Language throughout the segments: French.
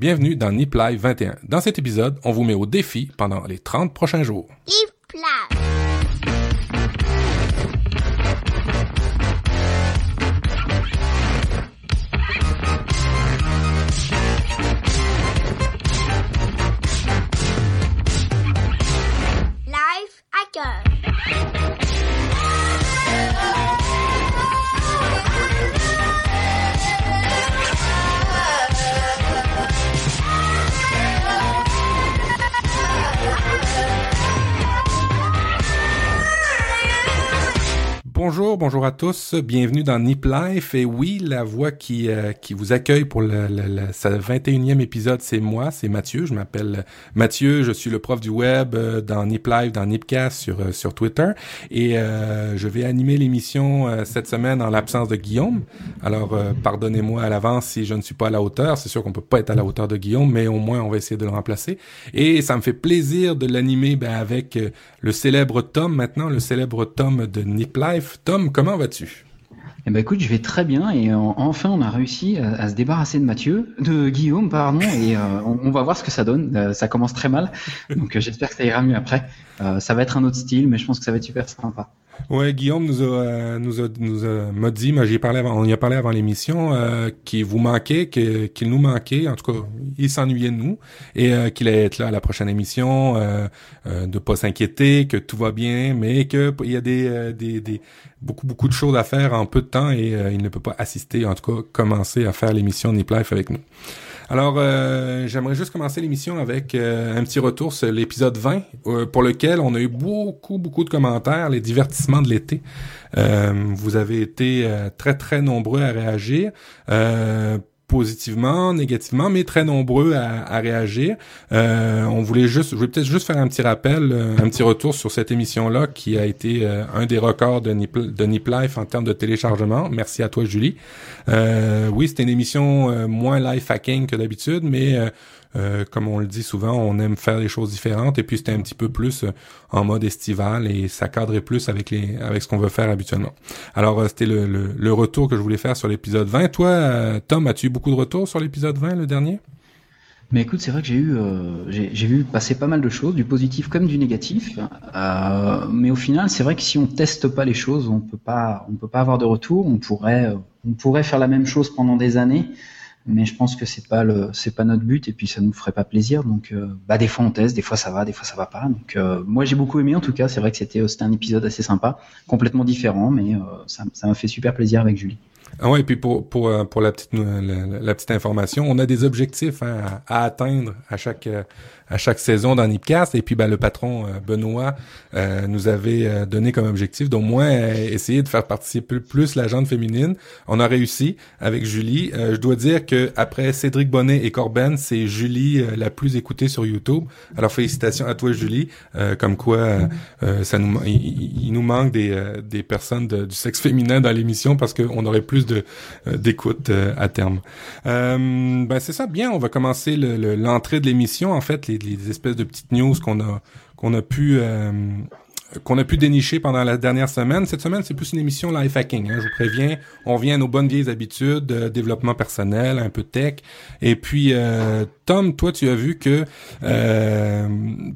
Bienvenue dans Nip Live 21. Dans cet épisode, on vous met au défi pendant les 30 prochains jours. Bonjour, à tous, bienvenue dans Nip Life. Et oui, la voix qui, euh, qui vous accueille pour le, le, le- sa 21e épisode, c'est moi, c'est Mathieu. Je m'appelle Mathieu, je suis le prof du web euh, dans Nip Live, dans Nipcast sur, euh, sur Twitter. Et je vais animer l'émission cette semaine en l'absence de Guillaume. Alors, pardonnez-moi à l'avance si je ne suis pas à la hauteur. C'est sûr qu'on peut pas être à la hauteur de Guillaume, mais au moins on va essayer de le remplacer. Et ça me fait plaisir de l'animer ben, avec le célèbre Tom maintenant, le célèbre Tom de Nip Life. Tom, comment vas-tu? Eh ben écoute, je vais très bien et euh, enfin on a réussi à, à se débarrasser de Mathieu, de Guillaume pardon, et euh, on, va voir ce que ça donne. Euh, ça commence très mal, donc euh, j'espère que ça ira mieux après. Euh, ça va être un autre style, mais je pense que ça va être super sympa. Ouais, Guillaume nous a, euh, nous a, nous a, m'a dit, mais j'ai parlé avant, on y a parlé avant l'émission, euh, qu'il vous manquait, que- qu'il nous manquait, en tout cas, il s'ennuyait de nous, et euh, qu'il allait être là à la prochaine émission, euh, euh, de pas s'inquiéter, que tout va bien, mais que il y a des, euh, des, des beaucoup beaucoup de choses à faire en peu de temps et euh, il ne peut pas assister, en tout cas, commencer à faire l'émission Nip Life avec nous. Alors, euh, j'aimerais juste commencer l'émission avec euh, un petit retour sur l'épisode 20, euh, pour lequel on a eu beaucoup, beaucoup de commentaires, les divertissements de l'été. Euh, vous avez été très, très nombreux à réagir. Positivement, négativement, mais très nombreux à, à réagir. Euh, on voulait juste, je vais peut-être juste faire un petit rappel, euh, un petit retour sur cette émission-là qui a été euh, un des records de Nip, de Nip Life en termes de téléchargement. Merci à toi, Julie. Euh, oui, c'était une émission euh, moins life hacking que d'habitude, mais euh, comme on le dit souvent, on aime faire des choses différentes. Et puis c'était un petit peu plus euh, en mode estival et ça cadrait plus avec les avec ce qu'on veut faire habituellement. Alors euh, c'était le, le, le retour que je voulais faire sur l'épisode 20. Toi, Tom, as-tu eu beaucoup de retours sur l'épisode 20, le dernier? Mais écoute, c'est vrai que j'ai eu, euh, j'ai vu passer pas mal de choses, du positif comme du négatif. Euh, mais au final, c'est vrai que si on teste pas les choses, on peut pas, on peut pas avoir de retour. On pourrait, on pourrait faire la même chose pendant des années, mais je pense que c'est pas le, c'est pas notre but et puis ça nous ferait pas plaisir. Donc, euh, bah des fois on teste, des fois ça va, des fois ça va pas. Donc, euh, moi j'ai beaucoup aimé en tout cas. C'est vrai que c'était, c'était un épisode assez sympa, complètement différent, mais euh, ça, ça m'a fait super plaisir avec Julie. Ah ouais, et puis pour pour euh, pour la petite euh, la, petite information, on a des objectifs hein, à, atteindre à chaque euh, à chaque saison dans Nipcast et puis ben le patron euh, Benoît euh, nous avait euh, donné comme objectif d'au moins euh, essayer de faire participer plus la gente féminine. On a réussi avec Julie. Euh, je dois dire que après Cédric Bonnet et Corben, c'est Julie euh, la plus écoutée sur YouTube. Alors félicitations à toi Julie, comme quoi ça nous il, nous manque des des personnes du sexe féminin dans l'émission parce qu'on aurait plus de d'écoute à terme. Ben c'est ça, bien. On va commencer le- le- l'entrée de l'émission. En fait, les, les espèces de petites news qu'on a qu'on a pu euh, qu'on a pu dénicher pendant la dernière semaine. Cette semaine, c'est plus une émission life hacking. Hein, je vous préviens, on vient à nos bonnes vieilles habitudes, développement personnel, un peu tech. Et puis, euh, Tom, toi, tu as vu que euh,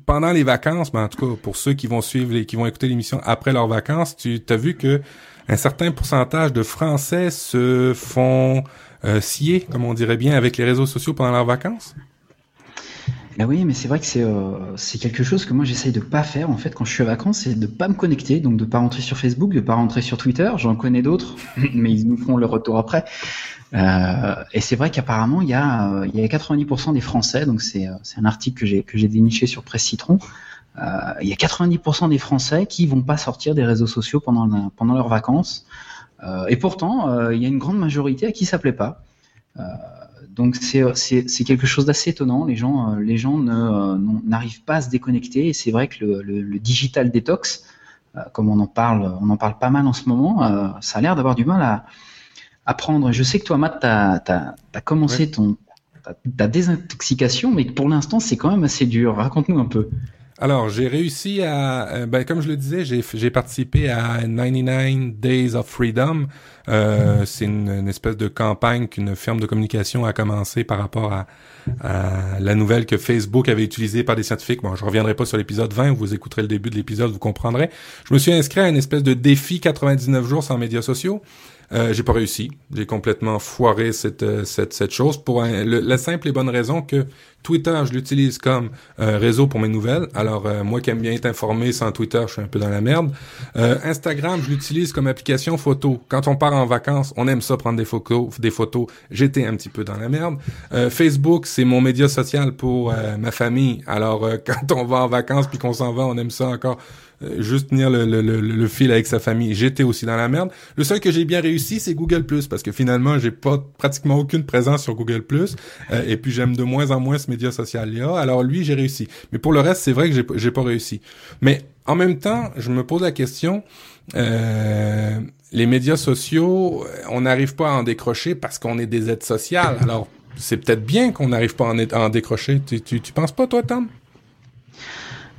pendant les vacances, ben, en tout cas pour ceux qui vont suivre et qui vont écouter l'émission après leurs vacances, tu as vu que un certain pourcentage de Français se font euh, scier, comme on dirait bien, avec les réseaux sociaux pendant leurs vacances? Bah oui, mais c'est vrai que c'est euh, quelque chose que moi j'essaye de pas faire en fait quand je suis à vacances, c'est de pas me connecter, donc de pas rentrer sur Facebook, de pas rentrer sur Twitter. J'en connais d'autres, mais ils nous font le retour après. Euh, et c'est vrai qu'apparemment il y a euh, y a 90% des Français, donc c'est euh, c'est un article que j'ai déniché sur Presse Citron. Euh, il y a 90% des Français qui vont pas sortir des réseaux sociaux pendant pendant leurs vacances. Euh, et pourtant il y a une grande majorité à qui ça plaît pas. Donc c'est quelque chose d'assez étonnant. Les gens euh, les gens euh, n'arrivent pas à se déconnecter. Et c'est vrai que le, le, le digital detox, euh, comme on en parle on en parle pas mal en ce moment, ça a l'air d'avoir du mal à à prendre. Je sais que toi Matt t'as t'as t'as commencé Ouais. ton ta, ta désintoxication, mais pour l'instant c'est quand même assez dur. Raconte-nous un peu. Alors, j'ai réussi à, euh, ben, comme je le disais, j'ai, participé à 99 Days of Freedom. Euh, c'est une, une, espèce de campagne qu'une firme de communication a commencé par rapport à, à, la nouvelle que Facebook avait utilisée par des scientifiques. Bon, je reviendrai pas sur l'épisode 20, vous écouterez le début de l'épisode, vous comprendrez. Je me suis inscrit à une espèce de défi 99 jours sans médias sociaux. Euh, j'ai pas réussi. J'ai complètement foiré cette, euh, cette, cette chose pour la simple et bonne raison que Twitter, je l'utilise comme euh, réseau pour mes nouvelles. Alors, euh, moi qui aime bien être informé sans Twitter, je suis un peu dans la merde. Instagram, je l'utilise comme application photo. Quand on part en vacances, on aime ça prendre des photos. Des photos. J'étais un petit peu dans la merde. Facebook, c'est mon média social pour ma famille. Alors, quand on va en vacances puis qu'on s'en va, on aime ça encore euh, juste tenir le, le, le, fil avec sa famille. J'étais aussi dans la merde. Le seul que j'ai bien réussi, c'est Google parce que finalement, j'ai pas pratiquement aucune présence sur Google euh, et puis j'aime de moins en moins ce média social-là. Alors lui, j'ai réussi. Mais pour le reste, c'est vrai que j'ai, pas réussi. Mais en même temps, je me pose la question. Euh, les médias sociaux, on n'arrive pas à en décrocher parce qu'on est des aides sociales. Alors, c'est peut-être bien qu'on n'arrive pas à en, décrocher. Tu, tu, tu penses pas, toi, Tom?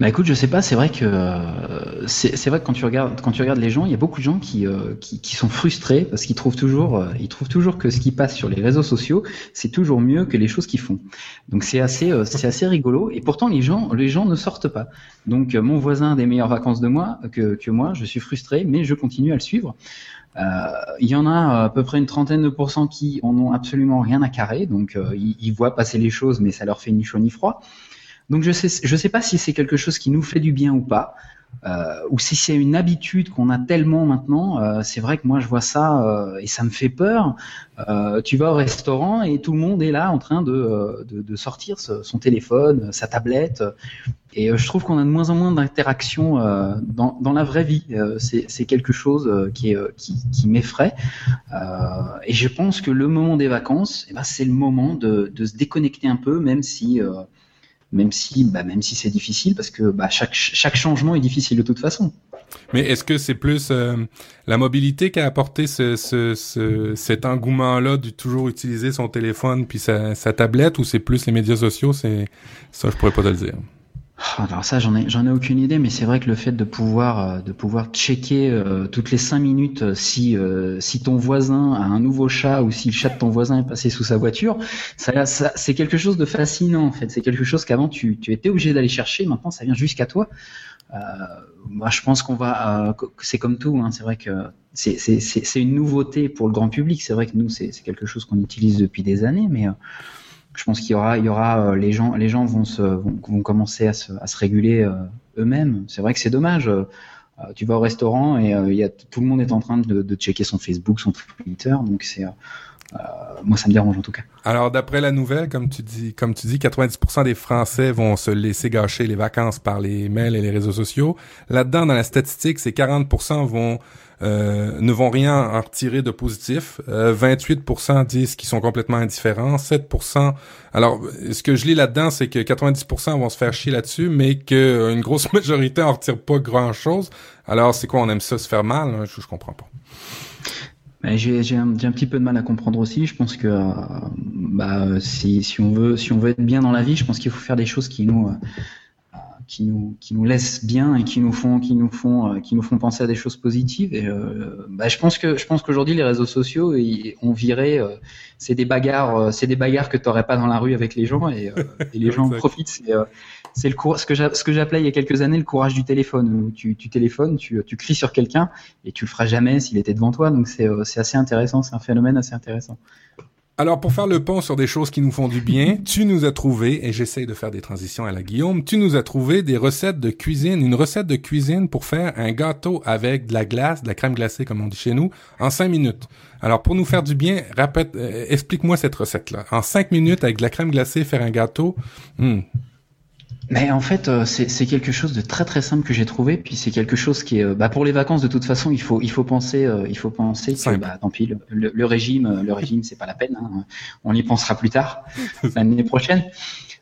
Bah écoute, je sais pas, c'est vrai que euh, c'est vrai que quand tu regardes quand tu regardes les gens, il y a beaucoup de gens qui euh, qui, qui, sont frustrés parce qu'ils trouvent toujours euh, ils trouvent toujours que ce qui passe sur les réseaux sociaux, c'est toujours mieux que les choses qu'ils font. Donc c'est assez c'est assez rigolo et pourtant les gens les gens ne sortent pas. Donc mon voisin a des meilleures vacances de moi que que moi, je suis frustré mais je continue à le suivre. Il y en a à peu près une trentaine de pourcents qui en ont absolument rien à carrer, donc ils, ils voient passer les choses mais ça leur fait ni chaud ni froid. Donc je sais, je sais pas si c'est quelque chose qui nous fait du bien ou pas, euh, ou si c'est une habitude qu'on a tellement maintenant. Euh, c'est vrai que moi je vois ça euh, et ça me fait peur. Euh, tu vas au restaurant et tout le monde est là en train de, euh, de, de sortir son téléphone, sa tablette, et euh, je trouve qu'on a de moins en moins d'interactions dans, dans la vraie vie. c'est quelque chose qui, qui, qui m'effraie. et je pense que le moment des vacances, eh ben, c'est le moment de, de, se déconnecter un peu, même si même si, bah, même si c'est difficile, parce que bah, chaque, chaque changement est difficile de toute façon. Mais est-ce que c'est plus euh, la mobilité qui a apporté ce, ce, ce cet engouement-là de toujours utiliser son téléphone puis sa, sa tablette, ou c'est plus les médias sociaux? C'est ça, je pourrais pas te le dire. Ah, alors ça, j'en ai, j'en ai aucune idée, mais c'est vrai que le fait de pouvoir, euh, de pouvoir checker euh, toutes les cinq minutes euh, si, si ton voisin a un nouveau chat ou si le chat de ton voisin est passé sous sa voiture, ça, ça c'est quelque chose de fascinant en fait. C'est quelque chose qu'avant tu, tu étais obligé d'aller chercher, maintenant ça vient jusqu'à toi. Euh, moi, je pense qu'on va, c'est comme tout. Hein, c'est vrai que c'est, c'est, c'est, une nouveauté pour le grand public. C'est vrai que nous, c'est, c'est quelque chose qu'on utilise depuis des années, mais je pense qu'il y aura, il y aura euh, les gens, les gens vont se, vont, commencer à se, réguler euh, eux-mêmes. C'est vrai que c'est dommage. Euh, tu vas au restaurant et il y a, tout le monde est en train de, checker son Facebook, son Twitter, donc c'est moi, ça me dérange en tout cas. Alors, d'après la nouvelle, comme tu dis, comme tu dis, 90% des Français vont se laisser gâcher les vacances par les mails et les réseaux sociaux. Là-dedans, dans la statistique, c'est 40% vont euh, ne vont rien en retirer de positif. Euh, 28% disent qu'ils sont complètement indifférents. 7%. Alors, ce que je lis là-dedans, c'est que 90% vont se faire chier là-dessus, mais qu'une grosse majorité en retire pas grand-chose. Alors, c'est quoi On aime ça se faire mal? Je, je comprends pas. J'ai un, un, petit peu de mal à comprendre aussi. Je pense que euh, bah, si, si, on veut, si on veut être bien dans la vie, je pense qu'il faut faire des choses qui nous, euh, qui nous, qui nous laissent bien et qui nous font, qui nous font, euh, qui nous font penser à des choses positives. Et bah, je pense que, je pense qu'aujourd'hui les réseaux sociaux ont viré. c'est des bagarres, c'est des bagarres que tu n'aurais pas dans la rue avec les gens et, et les gens en profitent c'est le ce que ce que j'appelais il y a quelques années le courage du téléphone. Où tu, tu téléphones, tu, tu cries sur quelqu'un et tu le feras jamais s'il était devant toi. Donc c'est euh, assez intéressant, c'est un phénomène assez intéressant. Alors pour faire le pont sur des choses qui nous font du bien, tu nous as trouvé, et j'essaye de faire des transitions à la Guillaume, tu nous as trouvé des recettes de cuisine, une recette de cuisine pour faire un gâteau avec de la glace, de la crème glacée comme on dit chez nous, en cinq minutes. Alors pour nous faire du bien, répète, euh, explique-moi cette recette-là. En cinq minutes avec de la crème glacée, faire un gâteau, hmm, mais en fait, euh, c'est quelque chose de très très simple que j'ai trouvé. Puis c'est quelque chose qui est, euh, bah, pour les vacances de toute façon, il faut il faut penser, euh, il faut penser que bah, tant pis, le, le, régime, le régime, c'est pas la peine. Hein. On y pensera plus tard, l'année prochaine.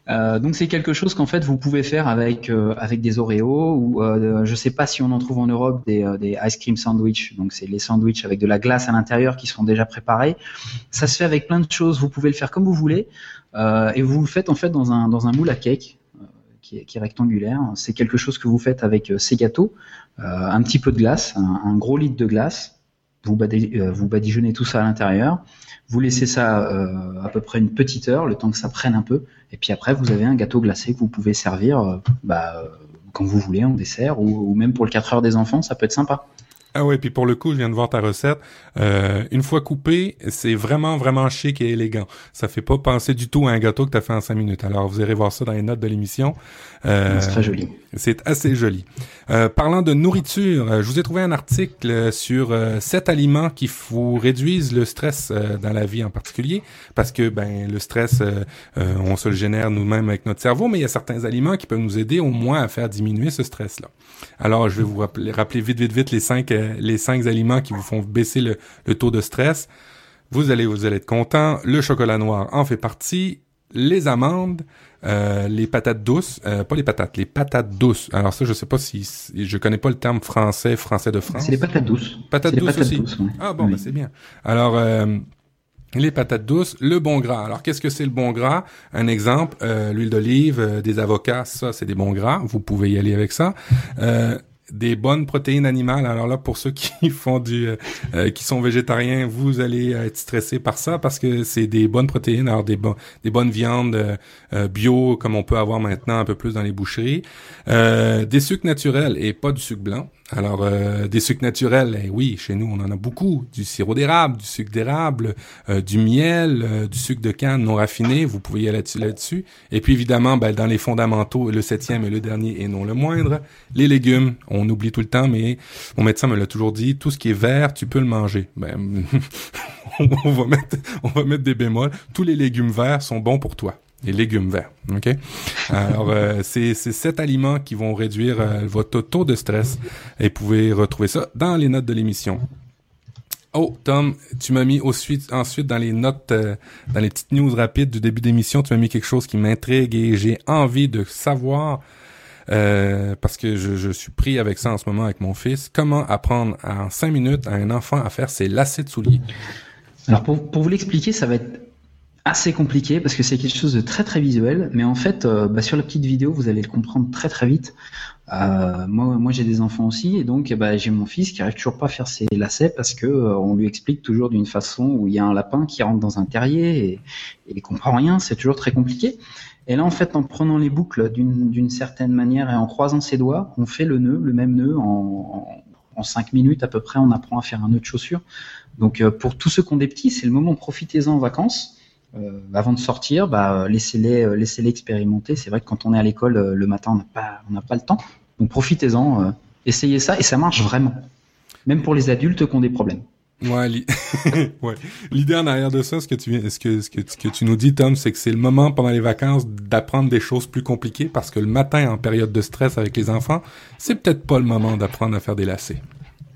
Euh, donc c'est quelque chose qu'en fait vous pouvez faire avec avec des Oreos ou euh, je sais pas si on en trouve en Europe des, des ice cream sandwich. Donc c'est les sandwichs avec de la glace à l'intérieur qui sont déjà préparés. Ça se fait avec plein de choses. Vous pouvez le faire comme vous voulez et vous le faites en fait dans un dans un moule à cake qui est, rectangulaire. C'est quelque chose que vous faites avec euh, ces gâteaux, euh, un petit peu de glace, un, gros litre de glace. Euh, vous badigeonnez tout ça à l'intérieur. Vous laissez ça à peu près une petite heure, le temps que ça prenne un peu. Et puis après, vous avez un gâteau glacé que vous pouvez servir bah, quand vous voulez en dessert ou, ou même pour le 4 heures des enfants, ça peut être sympa. Ah ouais, puis pour le coup, je viens de voir ta recette. Euh, une fois coupé, c'est vraiment, vraiment chic et élégant. Ça fait pas penser du tout à un gâteau que tu as fait en cinq minutes. Alors, vous irez voir ça dans les notes de l'émission. Euh, C'est très joli. C'est assez joli. Euh, parlant de nourriture, euh, je vous ai trouvé un article sur euh, sept aliments qui vous réduisent le stress euh, dans la vie en particulier, parce que ben le stress, on se le génère nous-mêmes avec notre cerveau, mais il y a certains aliments qui peuvent nous aider au moins à faire diminuer ce stress-là. Alors, je vais vous rappeler, rappeler vite, vite, vite les cinq les cinq aliments qui vous font baisser le, le taux de stress. Vous allez vous allez être content. Le chocolat noir en fait partie. Les amandes, euh, les patates douces, euh, pas les patates, les patates douces. Alors ça, je sais pas si, si- je connais pas le terme français, français de France. C'est les patates douces. Patates les douces patates aussi. douces. Ah bon, Oui. ben, c'est bien. Alors, euh, les patates douces, le bon gras. Alors, qu'est-ce que c'est le bon gras? Un exemple, l'huile d'olive, des avocats, ça, c'est des bons gras. Vous pouvez y aller avec ça. Des bonnes protéines animales. Alors là, pour ceux qui font du, euh, euh, qui sont végétariens, vous allez être stressé par ça parce que c'est des bonnes protéines, alors des, bon- des bonnes viandes euh, bio comme on peut avoir maintenant un peu plus dans les boucheries. Des sucres naturels et pas du sucre blanc. Alors, euh, des sucres naturels, eh oui, chez nous, on en a beaucoup. Du sirop d'érable, du sucre d'érable, euh, du miel, euh, du sucre de canne non raffiné. Vous pouvez y aller là-dessus. là-dessus. Et puis, évidemment, ben, dans les fondamentaux, le septième et le dernier et non le moindre, les légumes. On oublie tout le temps, mais mon médecin me l'a toujours dit, tout ce qui est vert, tu peux le manger. Ben, on va mettre, on va mettre des bémols. Tous les légumes verts sont bons pour toi. Les légumes verts, ok? Alors euh, c'est sept aliments qui vont réduire euh, votre taux de stress et vous pouvez retrouver ça dans les notes de l'émission. Oh Tom, tu m'as mis ensuite ensuite dans les notes, euh, dans les petites news rapides du début d'émission, tu m'as mis quelque chose qui m'intrigue et j'ai envie de savoir. euh, parce que je, je suis pris avec ça en ce moment avec mon fils. Comment apprendre en cinq minutes à un enfant à faire ses lacets de souliers? Alors pour, pour vous l'expliquer, ça va être assez compliqué parce que c'est quelque chose de très très visuel, mais en fait, euh, bah, sur la petite vidéo, vous allez le comprendre très très vite. Euh, moi, moi j'ai des enfants aussi, et donc bah, j'ai mon fils qui arrive toujours pas à faire ses lacets parce que euh, on lui explique toujours d'une façon où il y a un lapin qui rentre dans un terrier et, et il comprend rien, c'est toujours très compliqué. Et là, en fait, en prenant les boucles d'une certaine manière et en croisant ses doigts, on fait le nœud, le même nœud en, en, en cinq minutes à peu près, on apprend à faire un nœud de chaussure. Donc euh, pour tous ceux qui ont des petits, c'est le moment, profitez-en en vacances. Euh, avant de sortir, bah, laissez-les euh, laissez-les expérimenter. C'est vrai que quand on est à l'école euh, le matin, on n'a pas, on n'a pas le temps. Donc profitez-en, euh, essayez ça et ça marche vraiment. Même pour les adultes qui ont des problèmes. Ouais, li- ouais. L'idée en arrière de ça, ce que tu viens- ce que ce que, ce que tu nous dis, Tom, c'est que c'est le moment pendant les vacances d'apprendre des choses plus compliquées parce que le matin, en période de stress avec les enfants, c'est peut-être pas le moment d'apprendre à faire des lacets.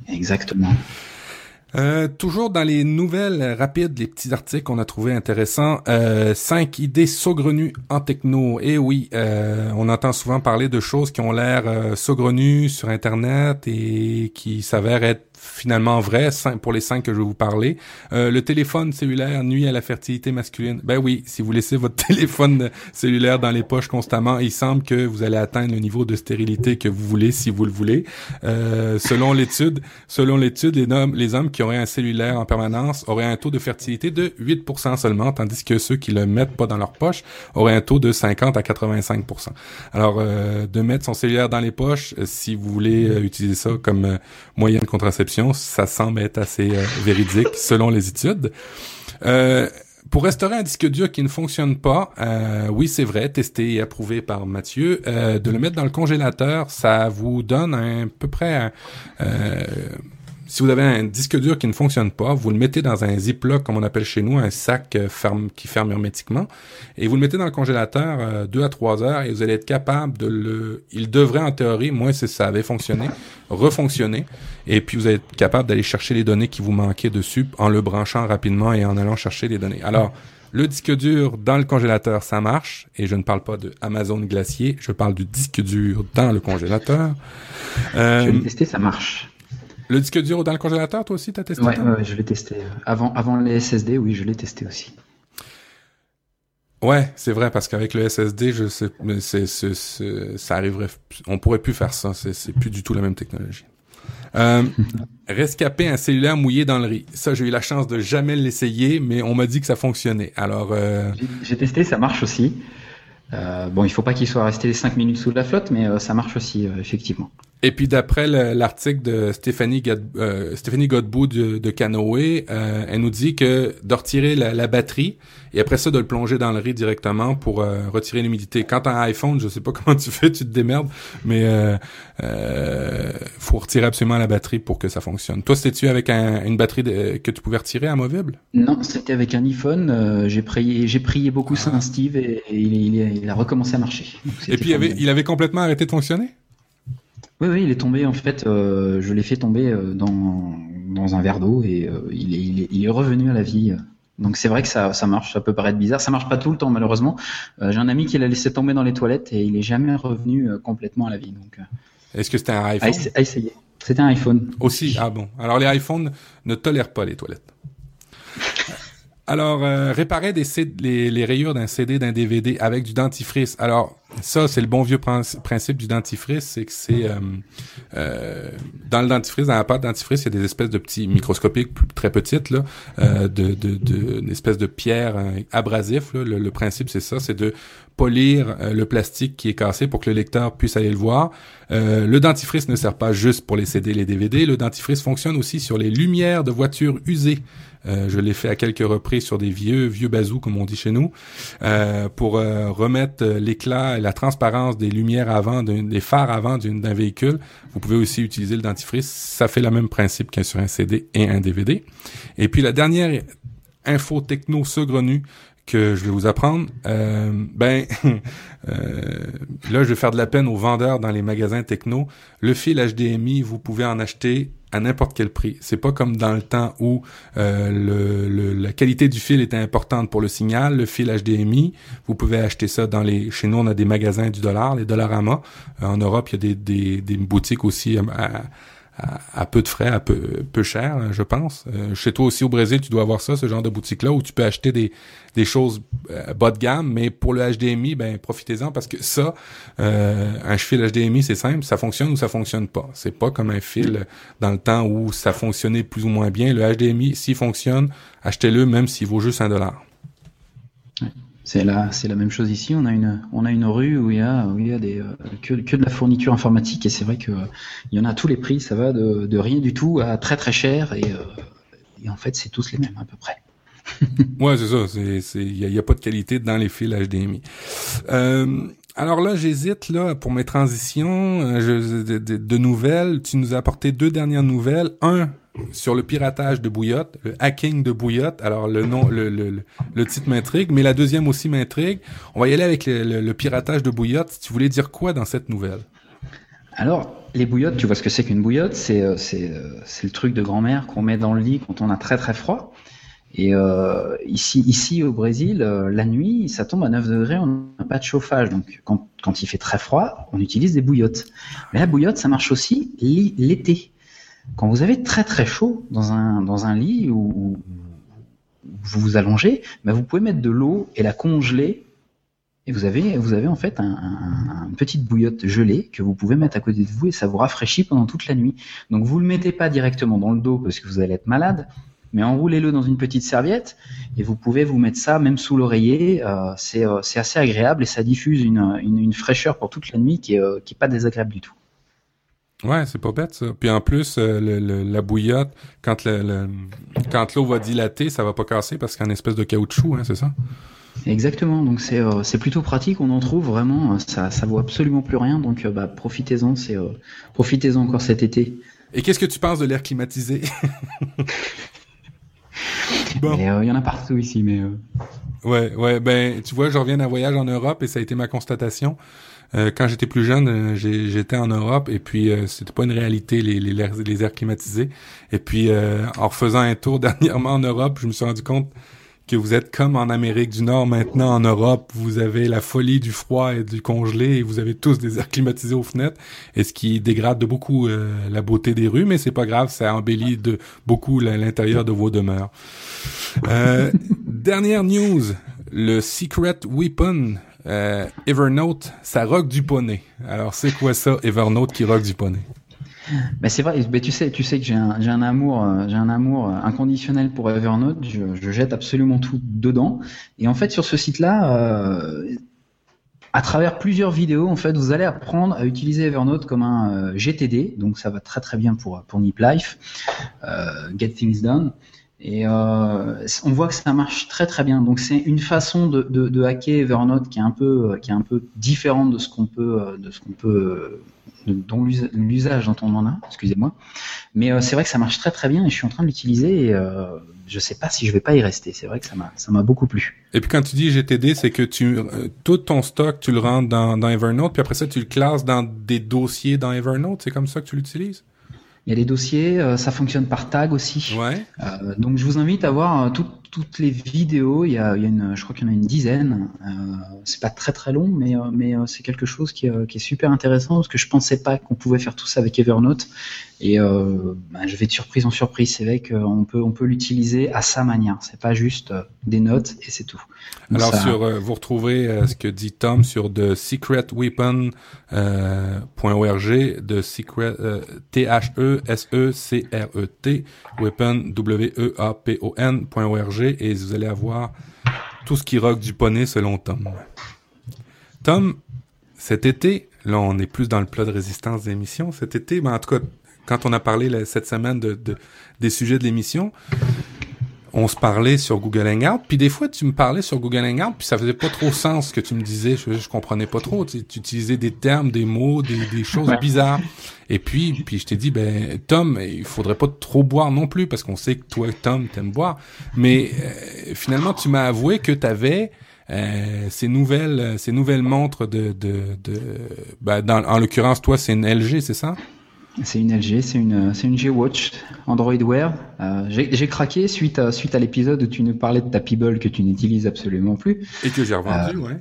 Exactement. Euh, toujours dans les nouvelles rapides, les petits articles qu'on a trouvé intéressants. Euh, cinq idées saugrenues en techno. Et oui, euh, on entend souvent parler de choses qui ont l'air euh, saugrenues sur Internet et qui s'avèrent être finalement cin- pour les cinq que je vais vous parler. Euh, le téléphone cellulaire nuit à la fertilité masculine. Ben oui, si vous laissez votre téléphone cellulaire dans les poches constamment, il semble que vous allez atteindre le niveau de stérilité que vous voulez si vous le voulez. Euh, selon l'étude, selon l'étude, les hommes, les hommes qui auraient un cellulaire en permanence auraient un taux de fertilité de 8% seulement, tandis que ceux qui le mettent pas dans leur poche auraient un taux de 50 à 85%. Alors, euh, de mettre son cellulaire dans les poches, euh, si vous voulez euh, utiliser ça comme moyen de contraception, ça semble être assez euh, véridique selon les études. Euh, pour restaurer un disque dur qui ne fonctionne pas, euh, oui, c'est vrai, testé et approuvé par Mathieu, de le mettre dans le congélateur, ça vous donne à peu près un, si vous avez un disque dur qui ne fonctionne pas, vous le mettez dans un ziploc, comme on appelle chez nous, un sac euh, ferme, qui ferme hermétiquement, et vous le mettez dans le congélateur euh, deux à trois heures, et vous allez être capable de le... Il devrait, en théorie, moins si ça avait fonctionné, refonctionner, et puis vous allez être capable d'aller chercher les données qui vous manquaient dessus en le branchant rapidement et en allant chercher les données. Alors, le disque dur dans le congélateur, ça marche, et je ne parle pas de Amazon Glacier, je parle du disque dur dans le congélateur. Euh, Je l'ai testé, ça marche. Le disque dur dans le congélateur, toi aussi, t'as testé Ouais, ouais, je l'ai testé. Avant, avant les SSD, oui, je l'ai testé aussi. Ouais, c'est vrai parce qu'avec le SSD, je sais, mais c'est, c'est, c'est- ça arriverait, on pourrait plus faire ça. C'est, c'est plus du tout la même technologie. Euh, rescaper un cellulaire mouillé dans le riz. Ça, j'ai eu la chance de jamais l'essayer, mais on m'a dit que ça fonctionnait. Alors, euh, J'ai- J'ai testé, ça marche aussi. Euh, bon, il faut pas qu'il soit resté 5 minutes sous la flotte, mais ça marche aussi, effectivement. Et puis d'après le- l'article de Stéphanie, euh, Stéphanie Godbout de, de Canoë, euh, elle nous dit que de retirer la, la batterie et après ça de le plonger dans le riz directement pour euh, retirer l'humidité. Quand t'as un iPhone, je sais pas comment tu fais, tu te démerdes, mais euh, faut retirer absolument la batterie pour que ça fonctionne. Toi, c'était-tu avec un- une batterie de- que tu pouvais retirer amovible? Non, c'était avec un iPhone. j'ai prié, j'ai prié beaucoup Saint Steve et, et il, il est- il a recommencé à marcher. Donc, Et puis il avait, il avait complètement arrêté de fonctionner? Oui, oui, il est tombé en fait. euh, je l'ai fait tomber euh, dans, dans un verre d'eau et euh, il, est, il, est, il est revenu à la vie. Donc c'est vrai que ça, ça marche. Ça peut paraître bizarre. Ça marche pas tout le temps malheureusement. Euh, J'ai un ami qui l'a laissé tomber dans les toilettes et il est jamais revenu complètement à la vie. Donc Est-ce que c'était un iPhone? essa- à essayer. C'était un iPhone. Aussi, ah bon. Alors les iPhones ne tolèrent pas les toilettes. Alors, euh, réparer des les, les rayures d'un CD, d'un DVD avec du dentifrice. Alors, ça, c'est le bon vieux prin- principe du dentifrice, c'est que c'est... euh, euh, dans le dentifrice, dans la pâte dentifrice, il y a des espèces de petits microscopiques très petites, là, de, de, de, une espèce de pierre abrasif. Le, principe, c'est ça, c'est de polir le plastique qui est cassé pour que le lecteur puisse aller le voir. Le dentifrice ne sert pas juste pour les CD les DVD. Le dentifrice fonctionne aussi sur les lumières de voitures usées. Euh, je l'ai fait à quelques reprises sur des vieux vieux bazous comme on dit chez nous euh, pour euh, remettre l'éclat et la transparence des lumières avant des phares avant d'un véhicule. Vous pouvez aussi utiliser le dentifrice. Ça fait le même principe qu'un sur un CD et un DVD. Et puis la dernière info techno saugrenue que je vais vous apprendre, euh, ben euh, là je vais faire de la peine aux vendeurs dans les magasins techno. Le fil HDMI, vous pouvez en acheter à n'importe quel prix. C'est pas comme dans le temps où euh, le, le- la qualité du fil était importante pour le signal. Le fil HDMI, vous pouvez acheter ça dans les. Chez nous, on a des magasins du dollar, les Dollarama. Euh, en Europe, il y a des, des, des boutiques aussi à, à- à, peu de frais, à peu, peu cher, je pense. Euh, chez toi aussi au Brésil, tu dois avoir ça, ce genre de boutique-là, où tu peux acheter des, des choses euh, bas de gamme, mais pour le HDMI, ben profitez-en parce que ça, euh, un fil HDMI, c'est simple, ça fonctionne ou ça fonctionne pas. C'est pas comme un fil dans le temps où ça fonctionnait plus ou moins bien. Le HDMI, s'il fonctionne, achetez-le même s'il vaut juste un dollar. C'est la, même chose ici. On a une, rue où il y a, des, euh, que, de la fourniture informatique et c'est vrai que euh, y en a à tous les prix. Ça va de, rien du tout à très très cher et, euh, et en fait c'est tous les mêmes à peu près. Ouais, c'est ça. Il y, a- pas de qualité dans les fils HDMI. Alors là, j'hésite là pour mes transitions de- de nouvelles. Tu nous as apporté deux dernières nouvelles. Un sur le piratage de Bouillotte, le hacking de Bouillotte. Alors le nom, le, le, le, titre m'intrigue, mais la deuxième aussi m'intrigue. On va y aller avec le, piratage de Bouillotte. Tu voulais dire quoi dans cette nouvelle? Alors les bouillottes, tu vois ce que c'est qu'une bouillotte? C'est, euh, euh, le truc de grand-mère qu'on met dans le lit quand on a très très froid. Et euh, ici, ici au Brésil, la nuit, ça tombe à 9 degrés, on n'a pas de chauffage. Donc quand, quand il fait très froid, on utilise des bouillottes. Mais la bouillotte, ça marche aussi l'été. Quand vous avez très très chaud dans un, dans un lit où, vous vous allongez, ben vous pouvez mettre de l'eau et la congeler. Et vous avez, vous avez en fait un, un- un- une petite bouillotte gelée que vous pouvez mettre à côté de vous et ça vous rafraîchit pendant toute la nuit. Donc vous le mettez pas directement dans le dos parce que vous allez être malade, mais enroulez-le dans une petite serviette et vous pouvez vous mettre ça même sous l'oreiller. euh, c'est euh, c'est assez agréable et ça diffuse une, une, fraîcheur pour toute la nuit qui est, euh, pas désagréable du tout. Ouais, c'est pas bête ça. Puis en plus, euh, le, le- la bouillotte, quand le, le- quand l'eau va dilater, ça va pas casser parce qu'il y a une espèce de caoutchouc, hein, c'est ça? Exactement, donc c'est euh, plutôt pratique, on en trouve vraiment, euh, ça ça vaut absolument plus rien, donc euh, bah, profitez-en, c'est profitez-en encore cet été. Et qu'est-ce que tu penses de l'air climatisé? Bon. Euh, Il y en a partout ici, mais euh, Ouais, ouais, ben tu vois, je reviens d'un voyage en Europe et ça a été ma constatation. Euh, quand j'étais plus jeune, euh, j'étais en Europe et puis euh, c'était pas une réalité les, les, les airs climatisés. Et puis euh, en refaisant un tour dernièrement en Europe, je me suis rendu compte que vous êtes comme en Amérique du Nord maintenant en Europe, vous avez la folie du froid et du congelé et vous avez tous des airs climatisés aux fenêtres et ce qui dégrade de beaucoup euh, la beauté des rues, mais c'est pas grave, ça embellit de beaucoup l'intérieur de vos demeures. Euh, dernière news. le Secret Weapon euh, Evernote, ça rock du poney. Alors, c'est quoi ça, Evernote qui rock du poney? Ben c'est vrai, mais tu sais, tu sais que j'ai un, un amour, euh, j'ai un amour inconditionnel pour Evernote. Je, je, jette absolument tout dedans. Et en fait, sur ce site-là, euh, à travers plusieurs vidéos, en fait, vous allez apprendre à utiliser Evernote comme un euh, GTD. Donc, ça va très très bien pour pour Nip Life, euh, Get Things Done. Et euh, on voit que ça marche très très bien. Donc c'est une façon de, de, de, hacker Evernote qui est un peu qui est un peu différente de ce qu'on peut de ce qu'on peut dont l'usage dont on en a. Excusez-moi. Mais euh, c'est vrai que ça marche très très bien et je suis en train de l'utiliser et euh, je sais pas si je vais pas y rester. C'est vrai que ça m'a ça m'a beaucoup plu. Et puis quand tu dis GTD, c'est que tu euh, tout ton stock tu le rentres dans, dans Evernote puis après ça tu le classes dans des dossiers dans Evernote. C'est comme ça que tu l'utilises? Il y a des dossiers, euh, ça fonctionne par tag aussi. Ouais. Euh, donc je vous invite à voir euh, tout, toutes les vidéos. Il y a, il y a une, je crois qu'il y en a une dizaine. C'est pas très très long, mais mais c'est quelque chose qui, qui, est super intéressant parce que je pensais pas qu'on pouvait faire tout ça avec Evernote. Et bah, je vais de surprise en surprise. C'est vrai qu'on peut on peut l'utiliser à sa manière. C'est pas juste des notes et c'est tout. Donc Alors ça... sur vous retrouverez ce que dit Tom sur de Secret Weapon .org de Secret E S E C R E T Weapon W E A P O N.org et vous allez avoir tout ce qui rock du poney selon Tom. Tom, cet été, là on est plus dans le plat de résistance d'émission, cet été, ben, en tout cas, quand on a parlé cette semaine de, de des sujets de l'émission, on se parlait sur Google Hangout, puis des fois tu me parlais sur Google Hangout, puis ça faisait pas trop sens ce que tu me disais, je, je comprenais pas trop, tu, tu utilisais des termes, des mots, des, des choses ouais. bizarres. Et puis puis je t'ai dit ben Tom, il faudrait pas trop boire non plus parce qu'on sait que toi Tom t'aimes boire, mais euh, finalement tu m'as avoué que tu avais euh, ces nouvelles ces nouvelles montres de de, de ben, dans, en l'occurrence toi c'est une LG, c'est ça? C'est une LG, c'est une, c'est une G-Watch Android Wear. Euh, j'ai craqué suite à, suite à l'épisode où tu nous parlais de ta Peeble que tu n'utilises absolument plus. Et que j'ai revendu, Euh, ouais.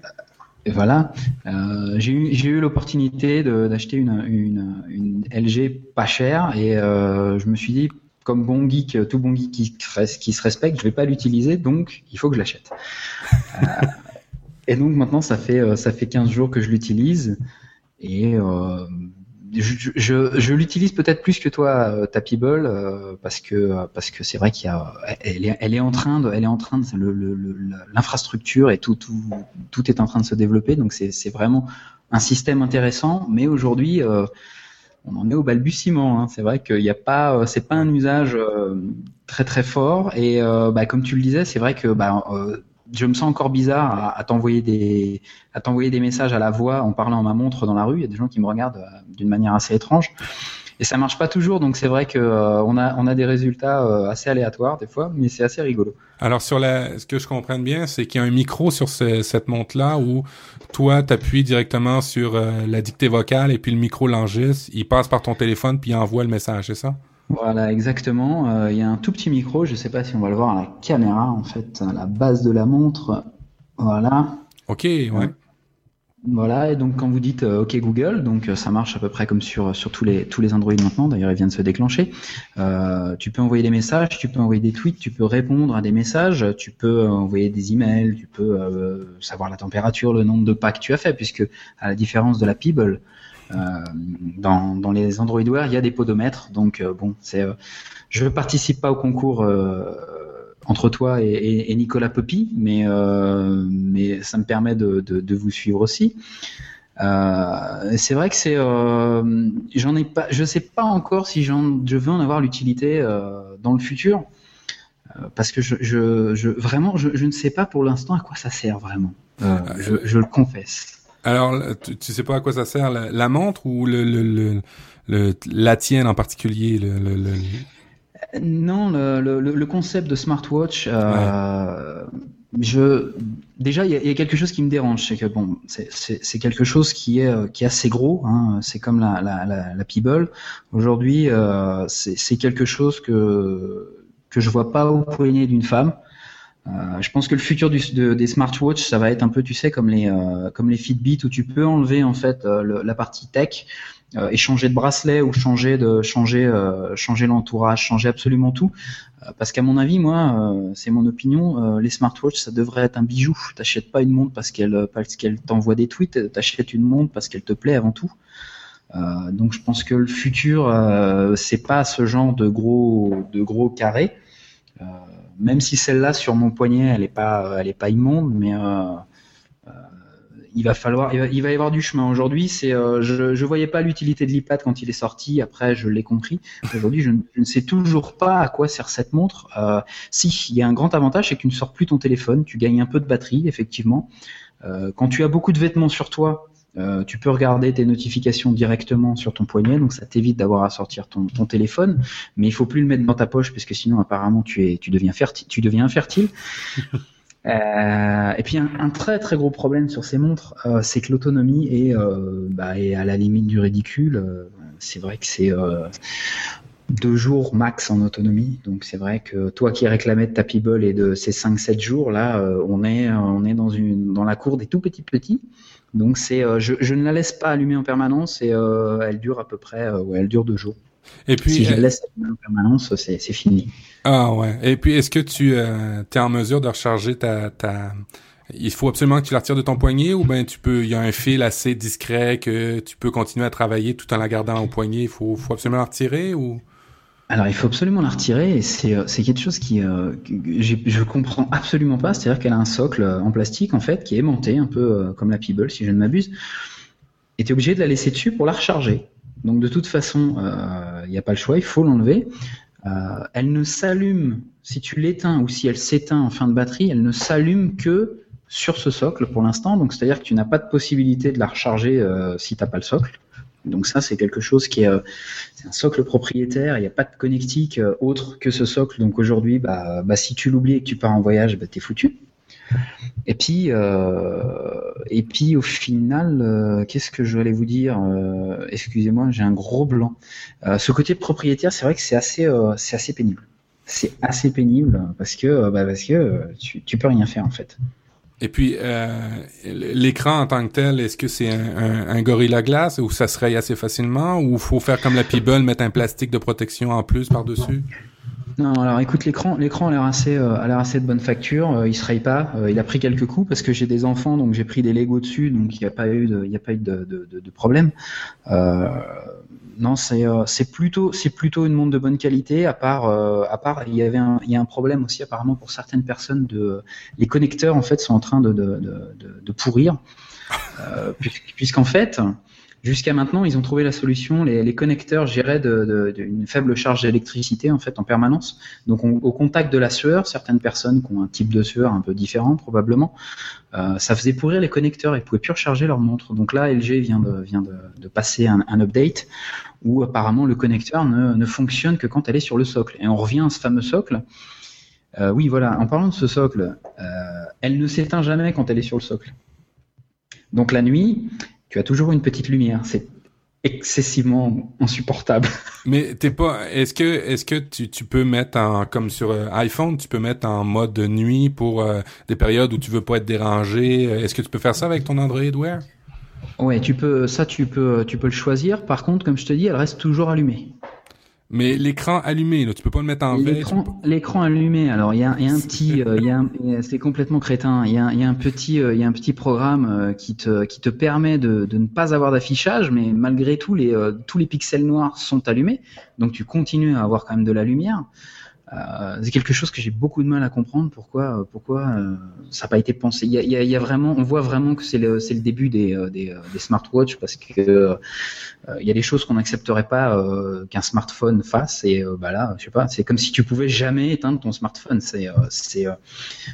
Et voilà. Euh, j'ai eu, j'ai eu l'opportunité d'acheter une, une, une LG pas chère et euh, je me suis dit, comme bon geek, tout bon geek qui, qui se respecte, je vais pas l'utiliser, donc il faut que je l'achète. Et donc maintenant, ça fait, ça fait 15 jours que je l'utilise et euh, je, je, je l'utilise peut-être plus que toi, euh, ta Peeble, euh, parce que parce que c'est vrai qu'il y a, elle est, elle est en train de, elle est en train de, l'infrastructure et tout, tout, tout est en train de se développer, donc c'est c'est vraiment un système intéressant. Mais aujourd'hui, euh, on en est au balbutiement. Hein. C'est vrai qu'il n'y a pas, euh, c'est pas un usage euh, très très fort. Et euh, bah, comme tu le disais, c'est vrai que bah, je me sens encore bizarre à, t'envoyer des, à t'envoyer des messages à la voix en parlant à ma montre dans la rue. Il y a des gens qui me regardent euh, d'une manière assez étrange. Et ça marche pas toujours, donc c'est vrai que euh, on a on a des résultats euh, assez aléatoires des fois, mais c'est assez rigolo. Alors sur ce que je comprenne bien, c'est qu'il y a un micro sur ce- cette montre-là où toi t'appuies directement sur euh, la dictée vocale et puis le micro l'enregistre, il passe par ton téléphone puis il envoie le message, c'est ça? Voilà, exactement. Euh, Il y a un tout petit micro, je sais pas si on va le voir à la caméra, en fait, à la base de la montre. Voilà. Ok, ouais. Voilà, et donc quand vous dites euh, OK Google, donc euh, ça marche à peu près comme sur, sur tous, les, tous les Android maintenant, d'ailleurs il vient de se déclencher. Euh, tu peux envoyer des messages, tu peux envoyer des tweets, tu peux répondre à des messages, tu peux euh, envoyer des emails, tu peux euh, savoir la température, le nombre de pas que tu as fait, puisque à la différence de la Peeble, euh, dans, dans les Android Wear, il y a des podomètres, donc euh, bon, c'est, euh, je participe pas au concours euh, entre toi et, Nicolas Poppy, mais, euh, mais ça me permet de, de, vous suivre aussi. Euh, c'est vrai que c'est, euh, j'en ai pas, je sais pas encore si j'en, je veux en avoir l'utilité euh, dans le futur, euh, parce que je, je, je vraiment, je, je ne sais pas pour l'instant à quoi ça sert vraiment. Euh, je le confesse. Alors tu, tu sais pas à quoi ça sert la, la montre ou le, le, le, le- la tienne en particulier le, Non, le, concept de smartwatch, euh, je déjà il y, a- il y a quelque chose qui me dérange, c'est que bon, c'est- quelque chose qui est euh, qui est assez gros, hein, c'est comme la la la, la Peeble. Aujourd'hui, euh, c'est c'est quelque chose que que je vois pas au poignet d'une femme. Euh, je pense que le futur du, de- des smartwatches, ça va être un peu, tu sais, comme les euh, comme les Fitbit où tu peux enlever en fait euh, la partie tech euh, et changer de bracelet ou changer de changer euh, changer l'entourage, changer absolument tout. Parce qu'à mon avis, moi, c'est mon opinion, les smartwatches, ça devrait être un bijou. T'achètes pas une montre parce qu'elle parce qu'elle t'envoie des tweets, t'achètes une montre parce qu'elle te plaît avant tout. Donc je pense que le futur, c'est pas ce genre de gros de gros carrés. Euh, même si celle-là sur mon poignet, elle est pas elle est pas immonde, mais euh, euh, il va falloir il va, y avoir du chemin. Aujourd'hui, c'est euh, je je voyais pas l'utilité de l'iPad quand il est sorti. Après, je l'ai compris. Aujourd'hui, je, je ne sais toujours pas à quoi sert cette montre. Euh, si, il y a un grand avantage, c'est que tu ne sors plus ton téléphone, tu gagnes un peu de batterie, effectivement. Euh, quand tu as beaucoup de vêtements sur toi, euh, tu peux regarder tes notifications directement sur ton poignet, donc ça t'évite d'avoir à sortir ton, ton téléphone. Mais il faut plus le mettre dans ta poche parce que sinon, apparemment, tu es, tu deviens fertile. Tu deviens infertile. Euh, et puis un, un très très gros problème sur ces montres, euh, c'est que l'autonomie est, euh, bah, est à la limite du ridicule. C'est vrai que c'est deux jours max en autonomie. Donc c'est vrai que toi qui réclamais de ta Peeble et de ces 5-7 jours, là, on est, on est dans, une, dans la cour des tout petits petits. Donc c'est, euh, je, je ne la laisse pas allumer en permanence et euh, elle dure à peu près, euh, ouais, elle dure deux jours. Et puis, si je la laisse allumer en permanence, c'est c'est fini. ah ouais. Et puis, est-ce que tu es en mesure de recharger ta, ta... Il faut absolument que tu la retires de ton poignet ou ben tu peux, il y a un fil assez discret que tu peux continuer à travailler tout en la gardant au poignet. Il faut, faut absolument la retirer ou? Alors il faut absolument la retirer et c'est euh, quelque chose qui euh, que je comprends absolument pas. C'est-à-dire qu'elle a un socle euh, en plastique en fait qui est aimanté un peu euh, comme la Peeble si je ne m'abuse. Et tu es obligé de la laisser dessus pour la recharger. Donc de toute façon, euh, il n'y a pas le choix, il faut l'enlever. Euh, elle ne s'allume si tu l'éteins ou si elle s'éteint en fin de batterie, elle ne s'allume que sur ce socle pour l'instant. Donc c'est-à-dire que tu n'as pas de possibilité de la recharger euh, si tu n'as pas le socle. Donc ça c'est quelque chose qui est euh, un socle propriétaire, il n'y a pas de connectique euh, autre que ce socle. Donc aujourd'hui, bah, bah, si tu l'oublies et que tu pars en voyage, bah, t'es foutu. Et puis, euh, et puis au final, qu'est-ce que je voulais vous dire Excusez-moi, j'ai un gros blanc. Ce côté propriétaire, c'est vrai que c'est assez, c'est assez pénible. C'est assez pénible parce que, parce que tu, tu peux rien faire en fait. Et puis, euh, l'écran en tant que tel, est-ce que c'est un, un, un Gorilla Glass ou ça se raye assez facilement ou faut faire comme la Peeble, mettre un plastique de protection en plus par-dessus? Non, alors écoute, l'écran, l'écran a l'air assez, euh, a l'air assez de bonne facture. Euh, il se raye pas. Euh, il a pris quelques coups parce que j'ai des enfants, donc j'ai pris des Lego dessus, donc il n'y a pas eu de, il a pas eu de, de problème. Non, c'est, euh, c'est plutôt, c'est plutôt une montre de bonne qualité. À part, euh, à part, il y avait un, il y a un problème aussi apparemment pour certaines personnes de, les connecteurs en fait sont en train de, de, de, de, pourrir, euh, puisqu'- puisqu'en fait. Jusqu'à maintenant, ils ont trouvé la solution. Les, les connecteurs géraient de, de, de- une faible charge d'électricité en fait en permanence. Donc, on- au contact de la sueur, certaines personnes qui ont un type de sueur un peu différent probablement, euh, ça faisait pourrir les connecteurs. Ils pouvaient plus recharger leur montre. Donc là, LG vient de, vient de, de passer un, un update où apparemment le connecteur ne, ne fonctionne que quand elle est sur le socle. Et on revient à ce fameux socle. Euh, oui, voilà. En parlant de ce socle, euh, elle ne s'éteint jamais quand elle est sur le socle. Donc la nuit, tu as toujours une petite lumière. C'est excessivement insupportable. Mais t'es pas. Est-ce que est-ce que tu, tu peux mettre en comme sur euh, iPhone, tu peux mettre en mode de nuit pour des périodes où tu veux pas être dérangé? Est-ce que tu peux faire ça avec ton Android Wear? Ouais, tu peux, ça tu peux, tu peux le choisir. Par contre, comme je te dis, elle reste toujours allumée. Mais l'écran allumé, là, tu peux pas le mettre en veille. peux L'écran, allumé. Alors il y a, il y a un petit, euh, c'est complètement crétin. Il y a, y a un petit, euh, il y a un petit programme euh, qui te, qui te permet de, de ne pas avoir d'affichage, mais malgré tout les, euh, tous les pixels noirs sont allumés, donc tu continues à avoir quand même de la lumière. Euh, c'est quelque chose que j'ai beaucoup de mal à comprendre. Pourquoi, euh, pourquoi euh, ça n'a pas été pensé? Il y, a, il y vraiment, on voit vraiment que c'est le, début des, des, des smartwatches parce que euh, il y a des choses qu'on n'accepterait pas qu'un smartphone fasse et bah là, je sais pas, c'est comme si tu pouvais jamais éteindre ton smartphone. C'est, c'est,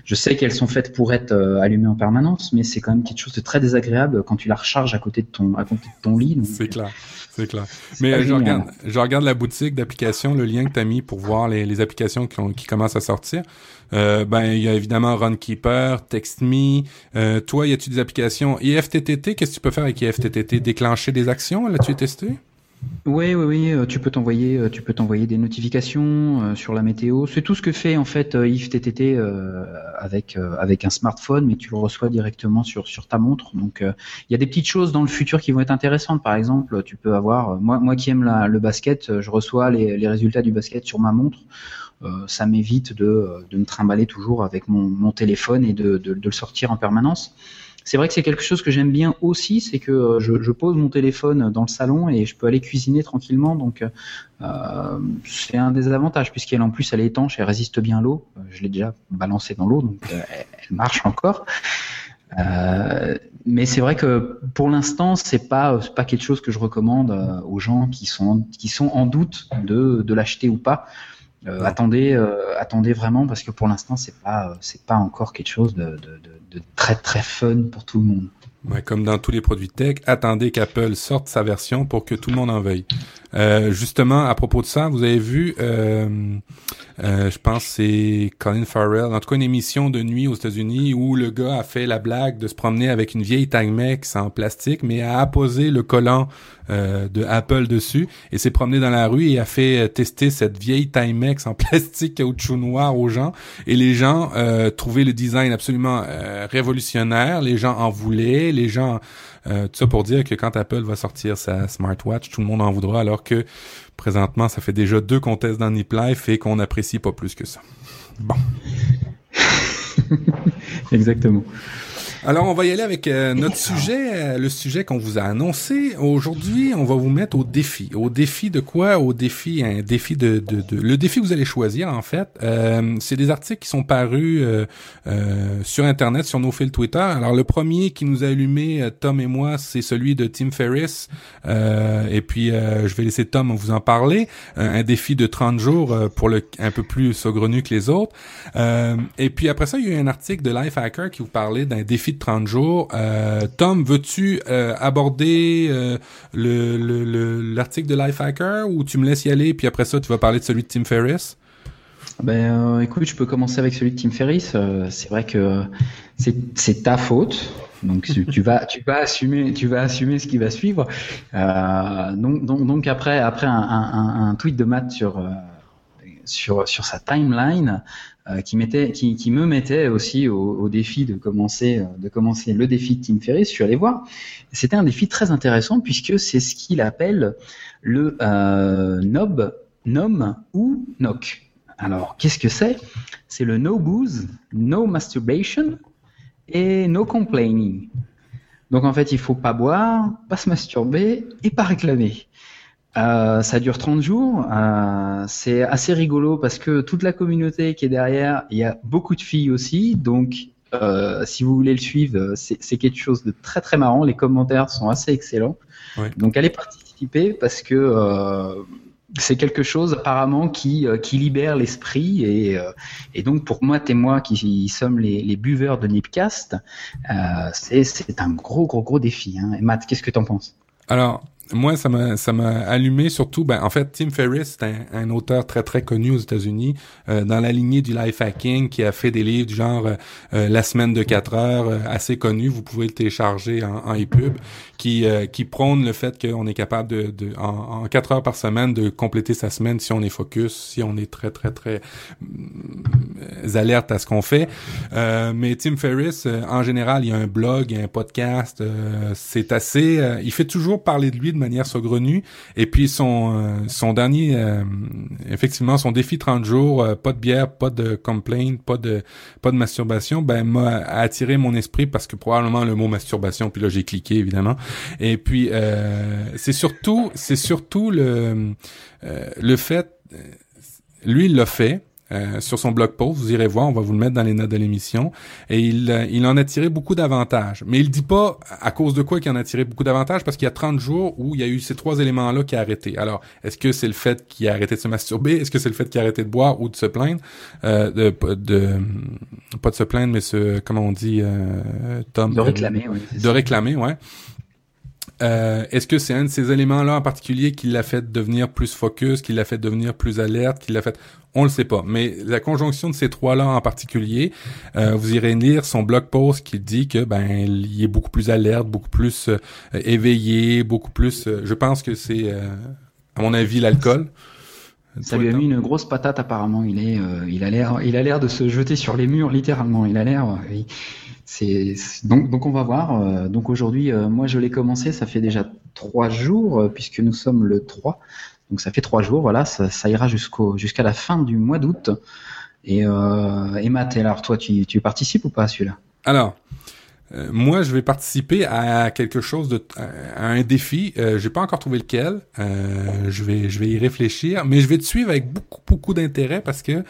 je sais qu'elles sont faites pour être allumées en permanence, mais c'est quand même quelque chose de très désagréable quand tu la recharges à côté de ton, à côté de ton lit. C'est clair, c'est clair. Mais je génial. regarde, je regarde la boutique d'applications, le lien que tu as mis pour voir les, les applications qui, ont- commencent à sortir. Euh, ben, il y a évidemment Runkeeper, TextMe. Euh, toi, y a-tu des applications? IFTTT Qu'est-ce que tu peux faire avec IFTTT Déclencher des actions? L'as-tu testé? Oui, oui, oui. euh, Tu peux t'envoyer, tu peux t'envoyer des notifications sur la météo. C'est tout ce que fait en fait If TTT avec avec un smartphone, mais tu le reçois directement sur sur ta montre. Donc il y a des petites choses dans le futur qui vont être intéressantes. Par exemple, tu peux avoir moi moi qui aime le basket, je reçois les résultats du basket sur ma montre. Ça m'évite de, de me trimballer toujours avec mon, téléphone et de, de, le sortir en permanence. C'est vrai que c'est quelque chose que j'aime bien aussi, c'est que euh, je, pose mon téléphone dans le salon et je peux aller cuisiner tranquillement. Donc euh, c'est un des avantages puisqu'elle en plus elle est étanche, elle résiste bien à l'eau. Euh, je l'ai déjà balancée dans l'eau, donc euh, elle marche encore. Euh, mais c'est vrai que pour l'instant, c'est pas pas quelque chose que je recommande aux gens qui sont qui sont en doute de, de l'acheter ou pas. Euh, attendez, euh, attendez vraiment parce que pour l'instant c'est pas c'est pas encore quelque chose de, de, de, de, très très fun pour tout le monde. Ouais, comme dans tous les produits tech, attendez qu'Apple sorte sa version pour que tout le monde en veuille. Euh, justement, à propos de ça, vous avez vu, euh, euh, je pense c'est Colin Farrell, en tout cas une émission de nuit aux États-Unis où le gars a fait la blague de se promener avec une vieille Timex en plastique, mais a apposé le collant de Apple dessus et s'est promené dans la rue et a fait tester cette vieille Timex en plastique caoutchouc noir aux gens. Et les gens trouvaient le design absolument révolutionnaire, les gens en voulaient, les gens euh, tout ça pour dire que quand Apple va sortir sa smartwatch, tout le monde en voudra, alors que présentement, ça fait déjà deux qu'on teste dans Nip Life et qu'on n'apprécie pas plus que ça. Bon. Exactement. Alors, on va y aller avec euh, notre sujet, euh, le sujet qu'on vous a annoncé. Aujourd'hui, on va vous mettre au défi. Au défi de quoi? Au défi, un défi de, de, de... le défi que vous allez choisir en fait. Euh, c'est des articles qui sont parus euh, euh, sur Internet, sur nos fils Twitter. Alors, le premier qui nous a allumé, Tom et moi, c'est celui de Tim Ferriss. et puis, je vais laisser Tom vous en parler. un défi de 30 jours pour le un peu plus saugrenu que les autres. et puis après ça, il y a eu un article de Lifehacker qui vous parlait d'un défi de 30 jours. Euh, Tom, veux-tu euh, aborder euh, l'article le, le, de Lifehacker ou tu me laisses y aller puis après ça tu vas parler de celui de Tim Ferriss? Ben écoute, je peux commencer avec celui de Tim Ferriss. c'est vrai que c'est ta faute. Donc tu vas tu vas assumer tu vas assumer ce qui va suivre. donc, après après un, tweet de Matt sur sur sa timeline, euh, qui, mettait, qui, me mettait aussi au, défi de commencer, euh, de commencer le défi de Tim Ferriss. Je suis allé voir. C'était un défi très intéressant puisque c'est ce qu'il appelle le euh, NOB, NOM ou NOC. Alors, qu'est-ce que c'est? C'est le no booze, no masturbation et no complaining. Donc en fait, il faut pas boire, pas se masturber et pas réclamer. Euh, ça dure 30 jours. Euh, c'est assez rigolo parce que toute la communauté qui est derrière, il y a beaucoup de filles aussi. Donc, euh, si vous voulez le suivre, c'est quelque chose de très très marrant. Les commentaires sont assez excellents. Ouais. Donc, allez participer parce que euh, c'est quelque chose apparemment qui, euh, qui libère l'esprit. Et, euh, et, donc, pour moi, et moi qui sommes les, les buveurs de Nipcast, c'est un gros gros gros défi. Hein. Et Matt, qu'est-ce que tu en penses? Alors, moi, ça m'a ça m'a allumé surtout. Ben, en fait, Tim Ferriss, c'est un, un, auteur très très connu aux États-Unis euh, dans la lignée du life hacking, qui a fait des livres du genre euh, euh La semaine de 4 heures, euh, assez connu. Vous pouvez le télécharger en, en EPUB, qui euh, qui prône le fait qu'on est capable de, de en, en 4 heures par semaine de compléter sa semaine si on est focus, si on est très très très euh, alerte à ce qu'on fait. mais Tim Ferriss, en général, il y a un blog, il y a un podcast. c'est assez. il fait toujours parler de lui manière saugrenue. Et puis son euh, son dernier, euh, effectivement, son défi 30 jours, euh, pas de bière, pas de complaint, pas de pas de masturbation, ben m'a attiré mon esprit parce que probablement le mot masturbation. Puis là j'ai cliqué évidemment. Et puis c'est surtout c'est surtout le le fait lui il l'a fait euh, sur son blog post. Vous irez voir, on va vous le mettre dans les notes de l'émission. Et il, euh, il en a tiré beaucoup d'avantages. Mais il dit pas à cause de quoi qu'il en a tiré beaucoup d'avantages, parce qu'il y a 30 jours où il y a eu ces trois éléments-là qui a arrêté. Alors, est-ce que c'est le fait qu'il a arrêté de se masturber? Est-ce que c'est le fait qu'il a arrêté de boire ou de se plaindre? Euh, de, de, pas de se plaindre, mais ce, comment on dit, euh, Tom? De réclamer, oui. De réclamer, ouais. Euh, Est-ce que c'est un de ces éléments-là en particulier qui l'a fait devenir plus focus, qui l'a fait devenir plus alerte, qui l'a fait... On le sait pas. Mais la conjonction de ces trois-là en particulier, euh, vous irez lire son blog post qui dit que ben il est beaucoup plus alerte, beaucoup plus euh, éveillé, beaucoup plus... Euh, je pense que c'est, euh, à mon avis, l'alcool. Ça lui a mis une grosse patate apparemment. Il est, il a l'air, il a l'air de se jeter sur les murs littéralement. Il a l'air, donc on va voir. Euh, donc aujourd'hui, euh, moi je l'ai commencé, ça fait déjà trois jours euh, puisque nous sommes le 3. Donc ça fait trois jours, voilà, ça, ira jusqu'à la fin du mois d'août. Et, Matt, alors toi, tu, participes ou pas à celui-là? Alors, moi, je vais participer à quelque chose à un défi. Euh, j'ai pas encore trouvé lequel. Je vais, y réfléchir, mais je vais te suivre avec beaucoup, d'intérêt parce que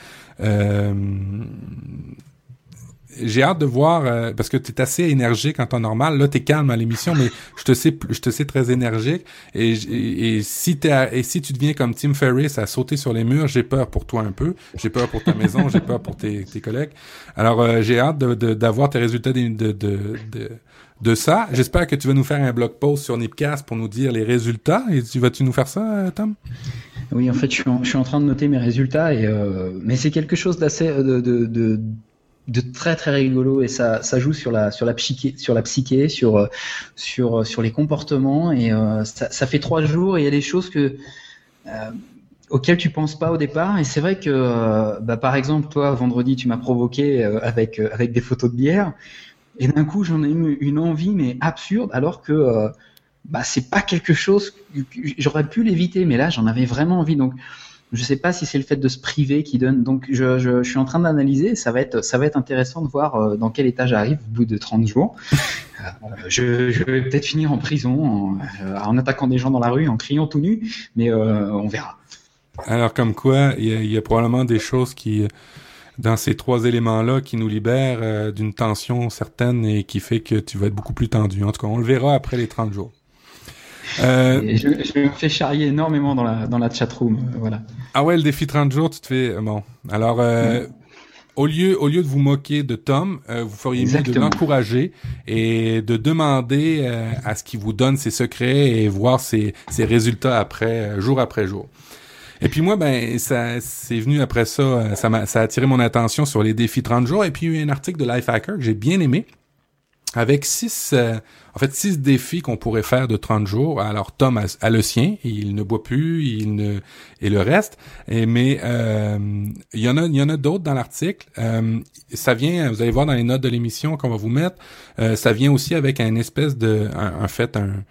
j'ai hâte de voir euh, parce que tu es assez énergique en temps normal. Là, tu es calme à l'émission, mais je te sais je te sais très énergique et, si t'es et si tu deviens comme Tim Ferriss à sauter sur les murs, j'ai peur pour toi un peu. J'ai peur pour ta maison, j'ai peur pour tes, tes collègues. Alors euh, j'ai hâte de, de, d'avoir tes résultats de de, de, de, de ça. J'espère que tu vas nous faire un blog post sur Nipcast pour nous dire les résultats. Et tu vas-tu nous faire ça, euh, Tom? Oui, en fait, je suis en, je suis en train de noter mes résultats et euh, mais c'est quelque chose d'assez de, de, de de très très rigolo et ça, ça joue sur la sur la psyché sur la psyché sur sur sur les comportements et euh, ça, fait trois jours et il y a des choses que euh, auxquelles tu penses pas au départ et c'est vrai que euh, bah, par exemple toi vendredi tu m'as provoqué euh, avec avec des photos de bière et d'un coup j'en ai eu une envie mais absurde alors que bah c'est pas quelque chose que j'aurais pu l'éviter mais là j'en avais vraiment envie. Donc je sais pas si c'est le fait de se priver qui donne. Donc, je, je, je suis en train d'analyser. Ça va être, ça va être intéressant de voir euh, dans quel état j'arrive au bout de 30 jours. Euh, je, je vais peut-être finir en prison en, euh, en, attaquant des gens dans la rue, en criant tout nu, mais euh, on verra. Alors, comme quoi, il y, a, y, a probablement des choses qui, dans ces trois éléments-là, qui nous libèrent euh, d'une tension certaine et qui fait que tu vas être beaucoup plus tendu. En tout cas, on le verra après les 30 jours. Euh, je, je, me fais charrier énormément dans la, dans la chatroom. Euh, voilà. Ah ouais, le défi 30 jours, tu te fais. Bon. Alors, euh, mmh. au, lieu, au lieu de vous moquer de Tom, euh, vous feriez mieux de l'encourager et de demander euh, à ce qu'il vous donne ses secrets et voir ses, ses résultats après, jour après jour. Et puis moi, ben, ça, c'est venu après ça, ça, a, ça a attiré mon attention sur les défis 30 jours. Et puis il y a eu un article de Lifehacker que j'ai bien aimé avec six, euh, en fait, six défis qu'on pourrait faire de 30 jours. Alors, Tom a, le sien, il ne boit plus, il ne, et le reste. Mais, euh, il y en a, il y en a d'autres dans l'article. Euh, ça vient, vous allez voir dans les notes de l'émission qu'on va vous mettre, euh, ça vient aussi avec un espèce de, en fait, un,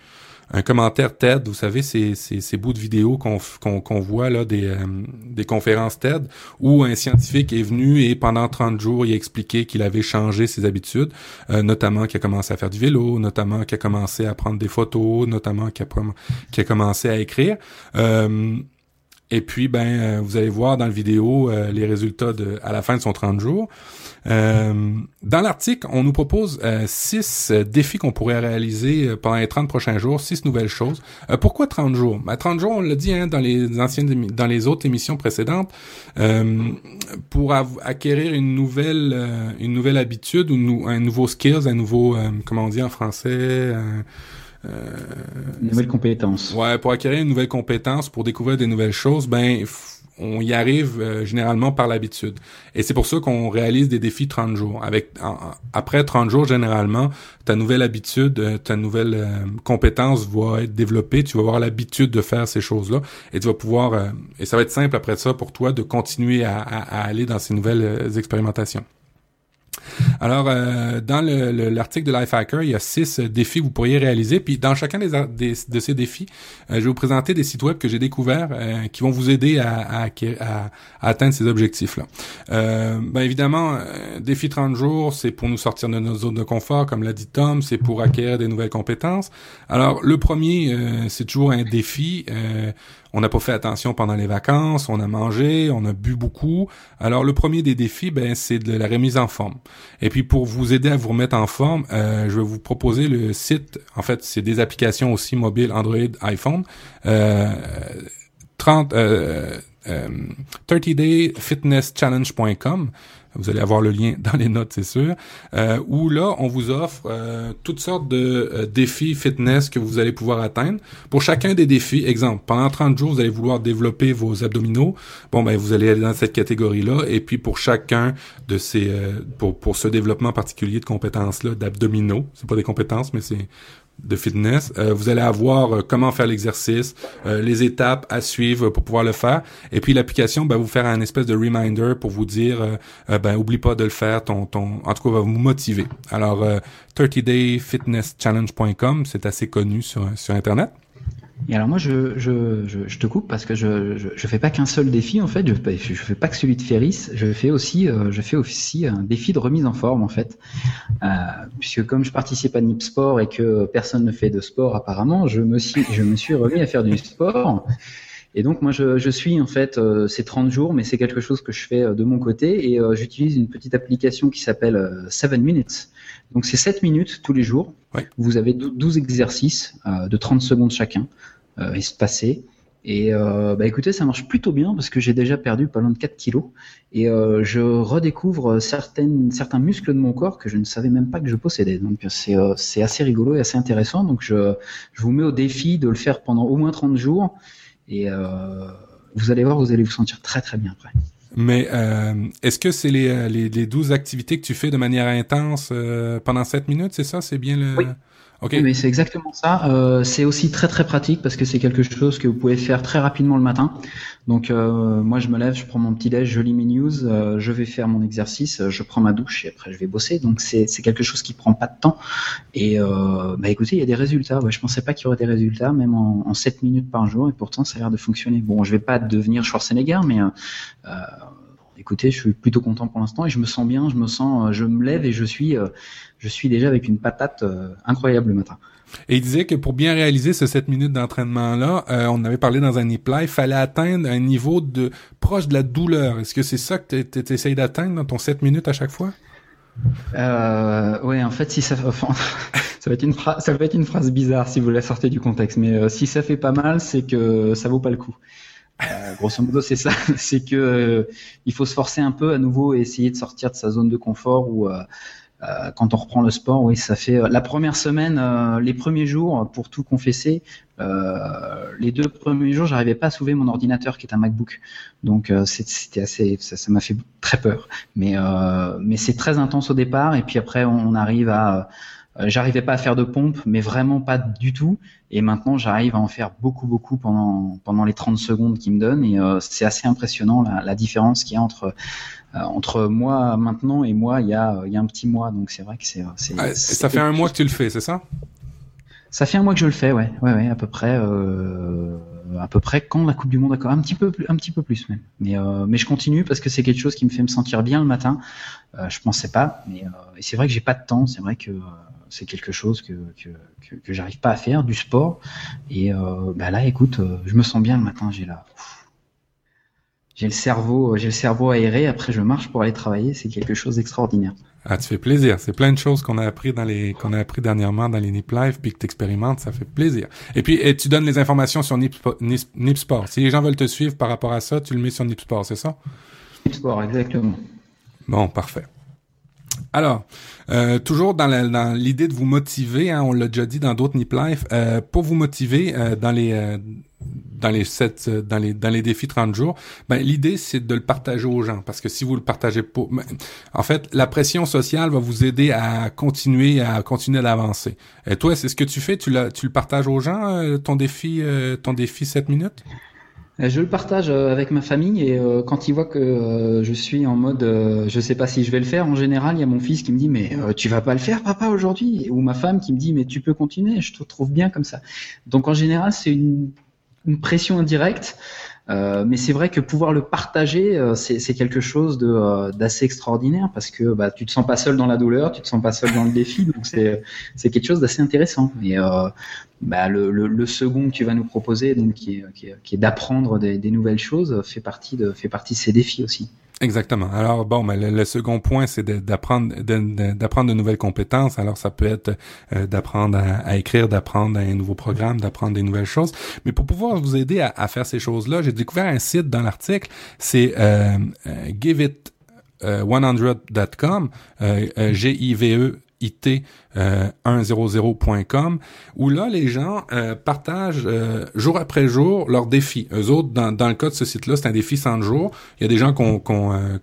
un commentaire TED, vous savez, ces, ces, bouts de vidéo qu'on qu'on voit là des, euh, des conférences TED où un scientifique est venu et pendant 30 jours, il a expliqué qu'il avait changé ses habitudes, euh, notamment qu'il a commencé à faire du vélo, notamment qu'il a commencé à prendre des photos, notamment qu'il a, qu'il a commencé à écrire. Euh, et puis, ben, euh, vous allez voir dans la vidéo euh, les résultats de, à la fin de son 30 jours. Euh, dans l'article, on nous propose six défis qu'on pourrait réaliser pendant les 30 prochains jours, six nouvelles choses. pourquoi 30 jours? Ben, 30 jours, on l'a dit hein, dans les anciennes, dans les autres émissions précédentes, pour acquérir une nouvelle, une nouvelle habitude ou un nouveau skills, un nouveau, comment on dit en français, une nouvelle compétence. Ouais, pour acquérir une nouvelle compétence, pour découvrir des nouvelles choses, ben on y arrive euh, généralement par l'habitude. Et c'est pour ça qu'on réalise des défis 30 jours. Avec en, après 30 jours généralement, ta nouvelle habitude, euh, ta nouvelle euh, compétence va être développée, tu vas avoir l'habitude de faire ces choses-là et tu vas pouvoir euh, et ça va être simple après ça pour toi de continuer à, à, à aller dans ces nouvelles expérimentations. Alors, euh, dans l'article le, de Lifehacker, il y a six défis que vous pourriez réaliser. Puis, dans chacun de ces défis, euh, je vais vous présenter des sites web que j'ai découverts euh, qui vont vous aider à, à, atteindre ces objectifs-là. Euh, ben, évidemment, euh, défi 30 jours, c'est pour nous sortir de nos zones de confort, comme l'a dit Tom, c'est pour acquérir des nouvelles compétences. Alors, le premier, c'est toujours un défi on n'a pas fait attention pendant les vacances, on a mangé, on a bu beaucoup. Alors le premier des défis, ben c'est de la remise en forme. Et puis pour vous aider à vous remettre en forme, euh, je vais vous proposer le site. En fait, c'est des applications aussi mobiles Android, iPhone. Euh, 30 euh, 30dayfitnesschallenge.com. Vous allez avoir le lien dans les notes, c'est sûr. Euh, où là, on vous offre euh, toutes sortes de euh, défis fitness que vous allez pouvoir atteindre. Pour chacun des défis, exemple, pendant 30 jours, vous allez vouloir développer vos abdominaux. Bon, ben vous allez aller dans cette catégorie-là. Et puis pour chacun de ces, euh, pour pour ce développement particulier de compétences-là, d'abdominaux, c'est pas des compétences, mais c'est de fitness. Euh, vous allez avoir euh, comment faire l'exercice, euh, les étapes à suivre pour pouvoir le faire. Et puis l'application va vous faire un espèce de reminder pour vous dire, ben oublie pas de le faire. Ton, ton, en tout cas, va vous motiver. Alors, 30dayfitnesschallenge.com, c'est assez connu sur sur internet. Et alors moi, je, je, je, je te coupe parce que je, je, je fais pas qu'un seul défi en fait. Je, fais- je fais pas que celui de Ferris. Je fais aussi, euh, je fais aussi un défi de remise en forme en fait. Euh, puisque comme je participe à Nip Sport et que personne ne fait de sport apparemment, je me suis, je me suis remis à faire du sport. Et donc moi, je, je suis en fait euh, ces 30 jours, mais c'est quelque chose que je fais euh, de mon côté et euh, j'utilise une petite application qui s'appelle euh, Seven Minutes. Donc c'est 7 minutes tous les jours. Ouais. Vous avez dou- 12 exercices de 30 secondes chacun, euh, espacés. Et euh, bah écoutez, ça marche plutôt bien parce que j'ai déjà perdu pas loin de 4 kilos et euh, je redécouvre certaines, certains muscles de mon corps que je ne savais même pas que je possédais. Donc c'est euh, c'est assez rigolo et assez intéressant. Donc je, je vous mets au défi de le faire pendant au moins 30 jours et euh, vous allez voir, vous allez vous sentir très très bien après. Mais euh, est-ce que c'est les, les, les 12 activités que tu fais de manière intense euh, pendant 7 minutes, c'est ça? C'est bien le... Oui. OK. Oui, mais c'est exactement ça. Euh, c'est aussi très très pratique parce que c'est quelque chose que vous pouvez faire très rapidement le matin. Donc euh, moi je me lève, je prends mon petit déj, je lis mes news, euh, je vais faire mon exercice, euh, je prends ma douche et après je vais bosser. Donc c'est quelque chose qui prend pas de temps. Et euh, bah écoutez, il y a des résultats. Ouais, je pensais pas qu'il y aurait des résultats même en, en 7 minutes par jour et pourtant ça a l'air de fonctionner. Bon, je vais pas devenir Schwarzenegger, mais euh, écoutez, je suis plutôt content pour l'instant et je me sens bien, je me sens, je me lève et je suis, je suis déjà avec une patate euh, incroyable le matin. Et il disait que pour bien réaliser ce 7 minutes d'entraînement-là, euh, on avait parlé dans un e-play, il fallait atteindre un niveau de proche de la douleur. Est-ce que c'est ça que tu essayes d'atteindre dans ton 7 minutes à chaque fois? Euh, ouais, en fait, si ça, enfin, ça va être une phrase, ça va être une phrase bizarre si vous la sortez du contexte, mais euh, si ça fait pas mal, c'est que ça vaut pas le coup. Euh, grosso modo, c'est ça, c'est que euh, il faut se forcer un peu à nouveau et essayer de sortir de sa zone de confort ou euh, euh, quand on reprend le sport, oui, ça fait euh, la première semaine, euh, les premiers jours, pour tout confesser, euh, les deux premiers jours, j'arrivais pas à soulever mon ordinateur qui est un MacBook, donc euh, c'était assez, ça m'a fait très peur. Mais euh, mais c'est très intense au départ et puis après on, on arrive à, euh, j'arrivais pas à faire de pompe, mais vraiment pas du tout. Et maintenant j'arrive à en faire beaucoup beaucoup pendant pendant les 30 secondes qu'ils me donnent et euh, c'est assez impressionnant la, la différence qu'il y a entre euh, entre moi maintenant et moi il y a il y a un petit mois. Donc c'est vrai que c'est Ah, ça fait un mois que tu le fais, c'est ça? ça fait un mois que je le fais, ouais, ouais, ouais, à peu près, euh, à peu près quand la Coupe du Monde, un petit peu, plus, un petit peu plus même. Mais, euh, mais je continue parce que c'est quelque chose qui me fait me sentir bien le matin. Euh, je pensais pas, mais euh, et c'est vrai que j'ai pas de temps. C'est vrai que euh, c'est quelque chose que que que, que j'arrive pas à faire, du sport. Et euh, bah là, écoute, euh, je me sens bien le matin. J'ai là, j'ai le cerveau, j'ai le cerveau aéré. Après, je marche pour aller travailler. C'est quelque chose d'extraordinaire. Ah, tu fais plaisir. C'est plein de choses qu'on a appris dans les qu'on a appris dernièrement dans les Nip Live puis que tu expérimentes, ça fait plaisir. Et puis et tu donnes les informations sur Nip, Nip, Nip Sport. Si les gens veulent te suivre par rapport à ça, tu le mets sur Nip Sport, c'est ça? Sport, exactement. Bon, parfait. Alors, euh, toujours dans l'idée de vous motiver, hein, on l'a déjà dit dans d'autres Nip Life, euh, pour vous motiver euh, dans les euh, dans les sept, euh, dans les dans les défis 30 jours, ben l'idée c'est de le partager aux gens. Parce que si vous le partagez pas, ben, en fait, la pression sociale va vous aider à continuer à continuer d'avancer. Et toi, c'est ce que tu fais, tu tu le partages aux gens euh, ton défi ton défi 7 minutes? Je le partage euh, avec ma famille et euh, quand ils voient que euh, je suis en mode euh, je sais pas si je vais le faire, en général, il y a mon fils qui me dit mais euh, tu vas pas le faire papa aujourd'hui? Ou ma femme qui me dit mais tu peux continuer, je te trouve bien comme ça. Donc en général, c'est une, une pression indirecte. Euh, mais c'est vrai que pouvoir le partager, euh, c'est quelque chose euh, d'assez extraordinaire parce que bah, tu te sens pas seul dans la douleur, tu te sens pas seul dans le défi, donc c'est c'est quelque chose d'assez intéressant. Et euh, bah, le, le, le second que tu vas nous proposer, donc qui est, qui est, qui est d'apprendre des, des nouvelles choses, fait partie de fait partie de ces défis aussi. Exactement. Alors bon, mais le, le second point, c'est d'apprendre d'apprendre de nouvelles compétences. Alors ça peut être euh, d'apprendre à, à écrire, d'apprendre un nouveau programme, d'apprendre des nouvelles choses. Mais pour pouvoir vous aider à, à faire ces choses-là, j'ai découvert un site dans l'article. C'est euh, euh, giveit euh, 100.com, euh, euh, G-I-V-E Euh, 100.com où là les gens euh, partagent euh, jour après jour leurs défis. Eux autres dans, dans le cas de ce site-là, c'est un défi 100 jours. Il y a des gens qui ont, ont,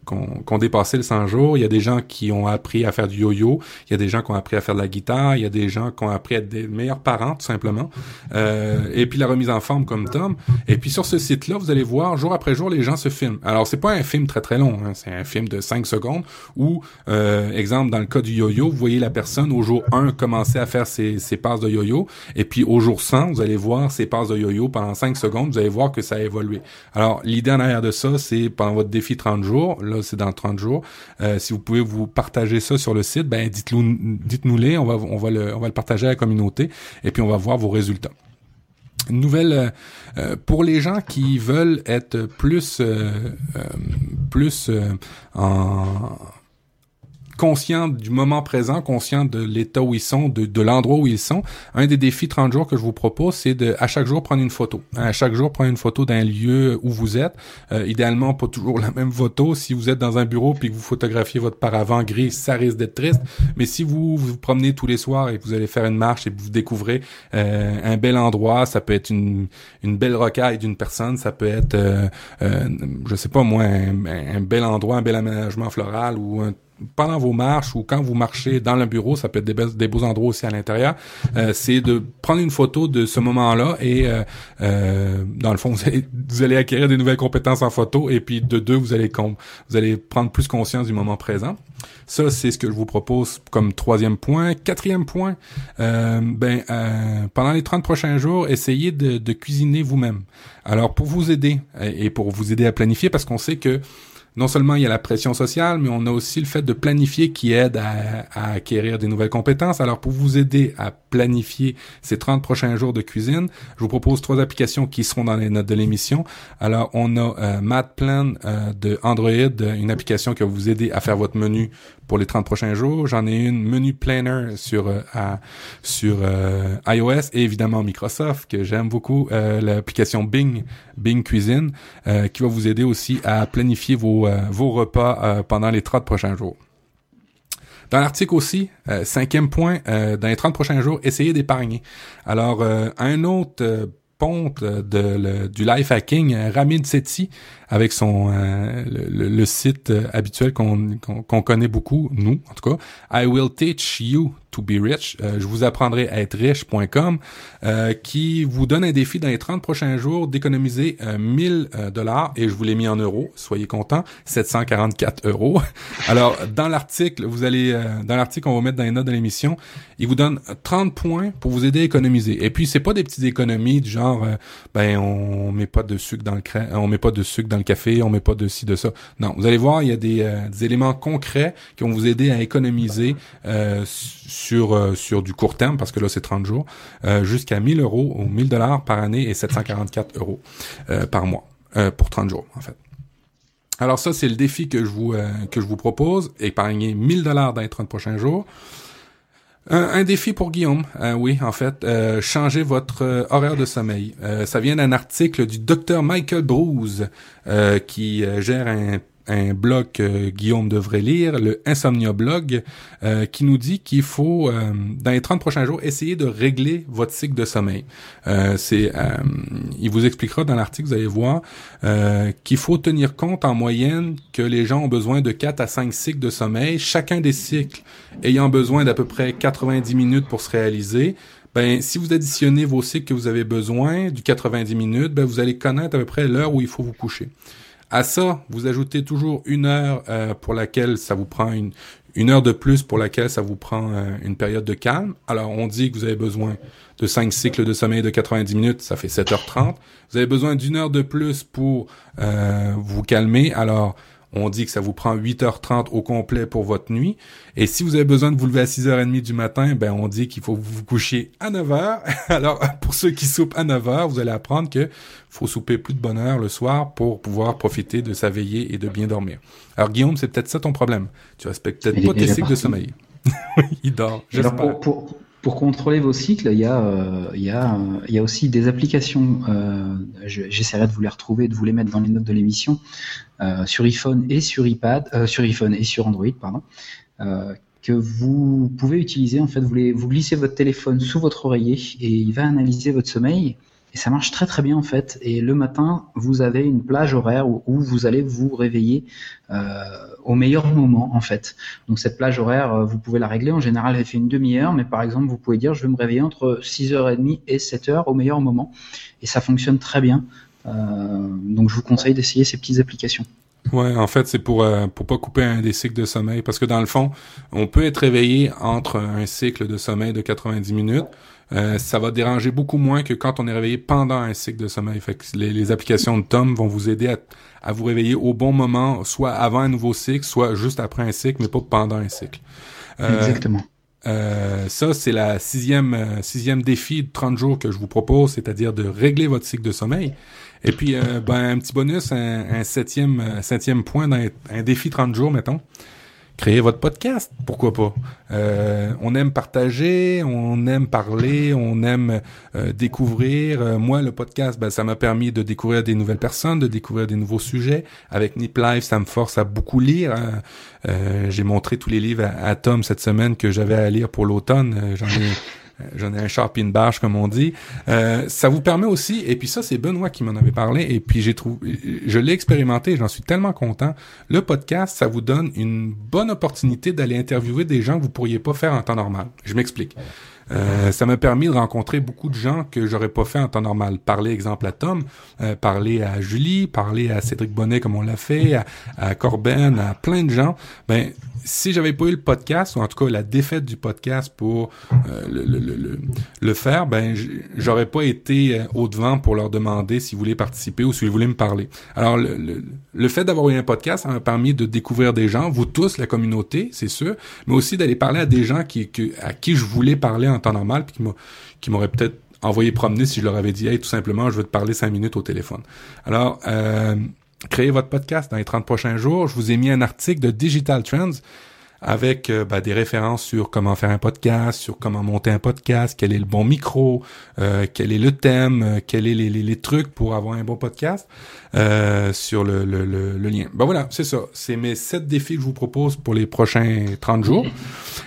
ont dépassé le 100 jours, il y a des gens qui ont appris à faire du yo-yo, il y a des gens qui ont appris à faire de la guitare, il y a des gens qui ont appris à être des meilleurs parents tout simplement. Euh, et puis la remise en forme comme Tom. Et puis sur ce site-là, vous allez voir jour après jour les gens se filment. Alors c'est pas un film très très long, hein, c'est un film de 5 secondes où euh, exemple dans le cas du yo-yo, vous voyez la personne au jour 1 commencer à faire ses, ses passes de yo-yo, et puis au jour 100, vous allez voir ses passes de yo-yo pendant 5 secondes, vous allez voir que ça a évolué. Alors, l'idée en arrière de ça, c'est pendant votre défi 30 jours, là c'est dans 30 jours, euh, si vous pouvez vous partager ça sur le site, ben dites-nous dites-nous-les, on va on va le on va le partager à la communauté et puis on va voir vos résultats. Nouvelle euh, euh, pour les gens qui veulent être plus euh, plus en conscients du moment présent, conscients de l'état où ils sont, de, de l'endroit où ils sont. Un des défis 30 jours que je vous propose, c'est de à chaque jour prendre une photo. À chaque jour prendre une photo d'un lieu où vous êtes. Euh, idéalement, pas toujours la même photo. Si vous êtes dans un bureau puis que vous photographiez votre paravent gris, ça risque d'être triste. Mais si vous vous promenez tous les soirs et vous allez faire une marche et vous découvrez euh, un bel endroit, ça peut être une, une belle rocaille d'une personne, ça peut être, euh, euh je sais pas moi, un, un bel endroit, un bel aménagement floral ou un pendant vos marches ou quand vous marchez dans le bureau, ça peut être des, beaux endroits aussi à l'intérieur, euh, c'est de prendre une photo de ce moment-là et euh, euh, dans le fond, vous allez, acquérir des nouvelles compétences en photo et puis de deux, vous allez vous allez prendre plus conscience du moment présent. Ça, c'est ce que je vous propose comme troisième point. Quatrième point, ben pendant les 30 prochains jours, essayez de, de cuisiner vous-même. Alors pour vous aider et pour vous aider à planifier, parce qu'on sait que non seulement il y a la pression sociale, mais on a aussi le fait de planifier qui aide à, acquérir des nouvelles compétences. Alors pour vous aider à planifier ces 30 prochains jours de cuisine, je vous propose trois applications qui seront dans les notes de l'émission. Alors on a euh, MathPlan euh, de Android, une application qui va vous aider à faire votre menu pour les 30 prochains jours. J'en ai une menu planner sur euh, sur euh, iOS et évidemment Microsoft que j'aime beaucoup, euh, l'application Bing Bing Cuisine qui va vous aider aussi à planifier vos vos repas pendant les 30 prochains jours. Dans l'article aussi, cinquième point, dans les 30 prochains jours, essayez d'épargner. Alors, un autre ponte de, du life hacking, Ramid Sethi, avec son euh, le, site euh, habituel qu'on qu'on connaît beaucoup, nous en tout cas. I will teach you to be rich. Euh, je vous apprendrai à être riche.com, qui vous donne un défi dans les 30 prochains jours d'économiser 1000 dollars et je vous l'ai mis en euros. Soyez contents, 744 euros. Alors dans l'article, vous allez dans l'article, on va mettre dans les notes de l'émission, il vous donne 30 points pour vous aider à économiser. Et puis c'est pas des petites économies du genre, ben on met pas de sucre dans le crème, on met pas de sucre dans le café, on met pas de ci, de ça. Non, vous allez voir, il y a des, euh, éléments concrets qui vont vous aider à économiser euh, sur euh, sur du court terme, parce que là c'est 30 jours, jusqu'à 1000 euros ou 1000 dollars par année et 744 euros par mois pour 30 jours en fait. Alors ça c'est le défi que je vous que je vous propose, épargner 1000 dollars dans les 30 prochains jours. Un, défi pour Guillaume, euh, oui, en fait, euh, changer votre euh, horaire de sommeil. ça vient d'un article du docteur Michael Bruce, qui gère un un blog que Guillaume devrait lire, le Insomnia Blog, euh, qui nous dit qu'il faut, euh, dans les 30 prochains jours, essayer de régler votre cycle de sommeil. Euh, c'est, il vous expliquera dans l'article, vous allez voir, qu'il faut tenir compte en moyenne que les gens ont besoin de 4 à 5 cycles de sommeil, chacun des cycles ayant besoin d'à peu près 90 minutes pour se réaliser. Ben, si vous additionnez vos cycles que vous avez besoin du 90 minutes, ben, vous allez connaître à peu près l'heure où il faut vous coucher. À ça, vous ajoutez toujours une heure euh, pour laquelle ça vous prend une, une heure de plus pour laquelle ça vous prend euh, une période de calme. Alors, on dit que vous avez besoin de 5 cycles de sommeil de 90 minutes, ça fait 7h30. Vous avez besoin d'une heure de plus pour euh, vous calmer. Alors, on dit que ça vous prend 8h30 au complet pour votre nuit. Et si vous avez besoin de vous lever à 6h30 du matin, ben on dit qu'il faut vous coucher à 9h. Alors, pour ceux qui soupent à 9h, vous allez apprendre que faut souper plus de bonne heure le soir pour pouvoir profiter de sa veillée et de bien dormir. Alors, Guillaume, c'est peut-être ça ton problème. Tu respectes peut-être pas tes cycles de sommeil. il dort, j'espère. Pour, pour, contrôler vos cycles, il y a, euh, il y a, il y a aussi des applications. Euh, J'essaierai de vous les retrouver, de vous les mettre dans les notes de l'émission. Euh, sur iPhone et sur iPad, euh, sur iPhone et sur Android, pardon, euh, que vous pouvez utiliser. En fait, vous, vous glissez votre téléphone sous votre oreiller et il va analyser votre sommeil. Et ça marche très très bien en fait. Et le matin, vous avez une plage horaire où, vous allez vous réveiller euh, au meilleur moment en fait. Donc cette plage horaire, vous pouvez la régler. En général, elle fait une demi-heure, mais par exemple, vous pouvez dire je vais me réveiller entre 6h30 et 7h au meilleur moment. Et ça fonctionne très bien. Euh, donc je vous conseille d'essayer ces petites applications. Ouais, en fait, c'est pour euh, pour pas couper un des cycles de sommeil parce que dans le fond, on peut être réveillé entre un cycle de sommeil de 90 minutes. Euh, ça va déranger beaucoup moins que quand on est réveillé pendant un cycle de sommeil. Fait que les, les applications de Tom vont vous aider à, à, vous réveiller au bon moment, soit avant un nouveau cycle, soit juste après un cycle, mais pas pendant un cycle. Euh, Exactement. Euh, ça, c'est la sixième, euh, sixième défi de 30 jours que je vous propose, c'est-à-dire de régler votre cycle de sommeil. Et puis, euh, ben, un petit bonus, un, un septième, un septième point dans un défi 30 jours, mettons créer votre podcast, pourquoi pas. Euh, on aime partager, on aime parler, on aime euh, découvrir. Euh, moi, le podcast, ben, ça m'a permis de découvrir des nouvelles personnes, de découvrir des nouveaux sujets. Avec Nip Live, ça me force à beaucoup lire. Hein. J'ai montré tous les livres à, à, Tom cette semaine que j'avais à lire pour l'automne. J'en ai euh, j'en ai un sharpie barge comme on dit. Euh, ça vous permet aussi, et puis ça c'est Benoît qui m'en avait parlé, et puis j'ai trouvé, je l'ai expérimenté, j'en suis tellement content. Le podcast, ça vous donne une bonne opportunité d'aller interviewer des gens que vous pourriez pas faire en temps normal. Je m'explique. Euh, ça m'a permis de rencontrer beaucoup de gens que j'aurais pas fait en temps normal. Parler, exemple, à Tom, euh, parler à Julie, parler à Cédric Bonnet comme on l'a fait, à, à, Corben, à plein de gens. Ben, si j'avais pas eu le podcast, ou en tout cas la défaite du podcast pour euh, le, faire, ben, j'aurais pas été au devant pour leur demander s'ils voulaient participer ou s'ils voulaient me parler. Alors, le, fait d'avoir eu un podcast, ça m'a permis de découvrir des gens, vous tous, la communauté, c'est sûr, mais aussi d'aller parler à des gens à qui je voulais parler en temps normal, puis qui m'aurait peut-être envoyé promener si je leur avais dit, hey, tout simplement, je veux te parler cinq minutes au téléphone. Alors, euh, créez votre podcast dans les 30 prochains jours. Je vous ai mis un article de Digital Trends avec euh, ben, des références sur comment faire un podcast, sur comment monter un podcast, quel est le bon micro, euh, quel est le thème, euh, quels est les, les, les, trucs pour avoir un bon podcast, euh, sur le, le, le, lien. Ben voilà, c'est ça. C'est mes sept défis que je vous propose pour les prochains 30 jours.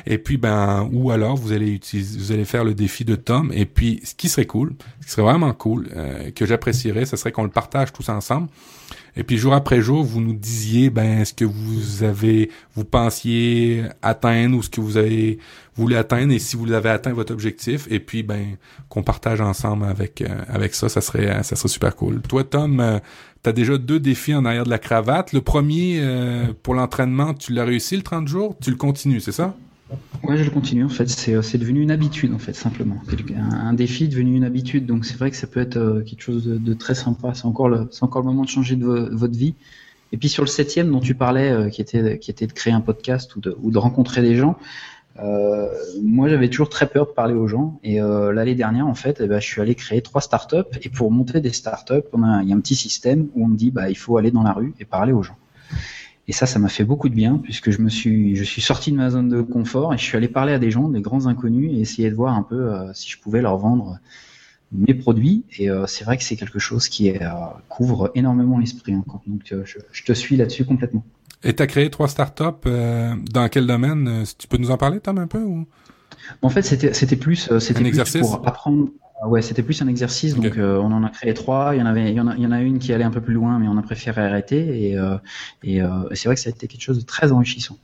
Et puis, ben, ou alors vous allez utiliser, vous allez faire le défi de Tom. Et puis, ce qui serait cool, ce qui serait vraiment cool, que j'apprécierais, ce serait qu'on le partage tous ensemble. Et puis jour après jour, vous nous disiez ben ce que vous avez, vous pensiez atteindre ou ce que vous avez voulu atteindre et si vous avez atteint votre objectif. Et puis ben qu'on partage ensemble avec euh, avec ça, ça serait ça serait super cool. Toi Tom, euh, tu as déjà deux défis en arrière de la cravate. Le premier euh, pour l'entraînement, tu l'as réussi le 30 jours, tu le continues, c'est ça? Ouais, je le continue. En fait, c'est euh, devenu une habitude, en fait, simplement. Un, défi devenu une habitude. Donc, c'est vrai que ça peut être euh, quelque chose de, très sympa. C'est encore le, encore le moment de changer de, votre vie. Et puis sur le septième dont tu parlais, euh, qui était qui était de créer un podcast ou de, ou de rencontrer des gens. Moi, j'avais toujours très peur de parler aux gens. Et l'année dernière, en fait, eh ben, je suis allé créer trois startups. Et pour monter des startups, il y a un petit système où on me dit, bah, il faut aller dans la rue et parler aux gens. Et ça, ça m'a fait beaucoup de bien puisque je me suis, je suis sorti de ma zone de confort et je suis allé parler à des gens, des grands inconnus, et essayer de voir un peu euh, si je pouvais leur vendre mes produits. Et euh, c'est vrai que c'est quelque chose qui est, euh, couvre énormément l'esprit encore. Donc, je, je, te suis là-dessus complètement. Et tu as créé trois startups. dans quel domaine? Tu peux nous en parler, Tom, un peu ou? En fait, c'était plus, c'était plus pour apprendre ouais, c'était plus un exercice, donc euh, on en a créé trois. Il y en avait, il y en a, il y en a une qui allait un peu plus loin, mais on a préféré arrêter. Et, euh, et, euh, c'est vrai que ça a été quelque chose de très enrichissant.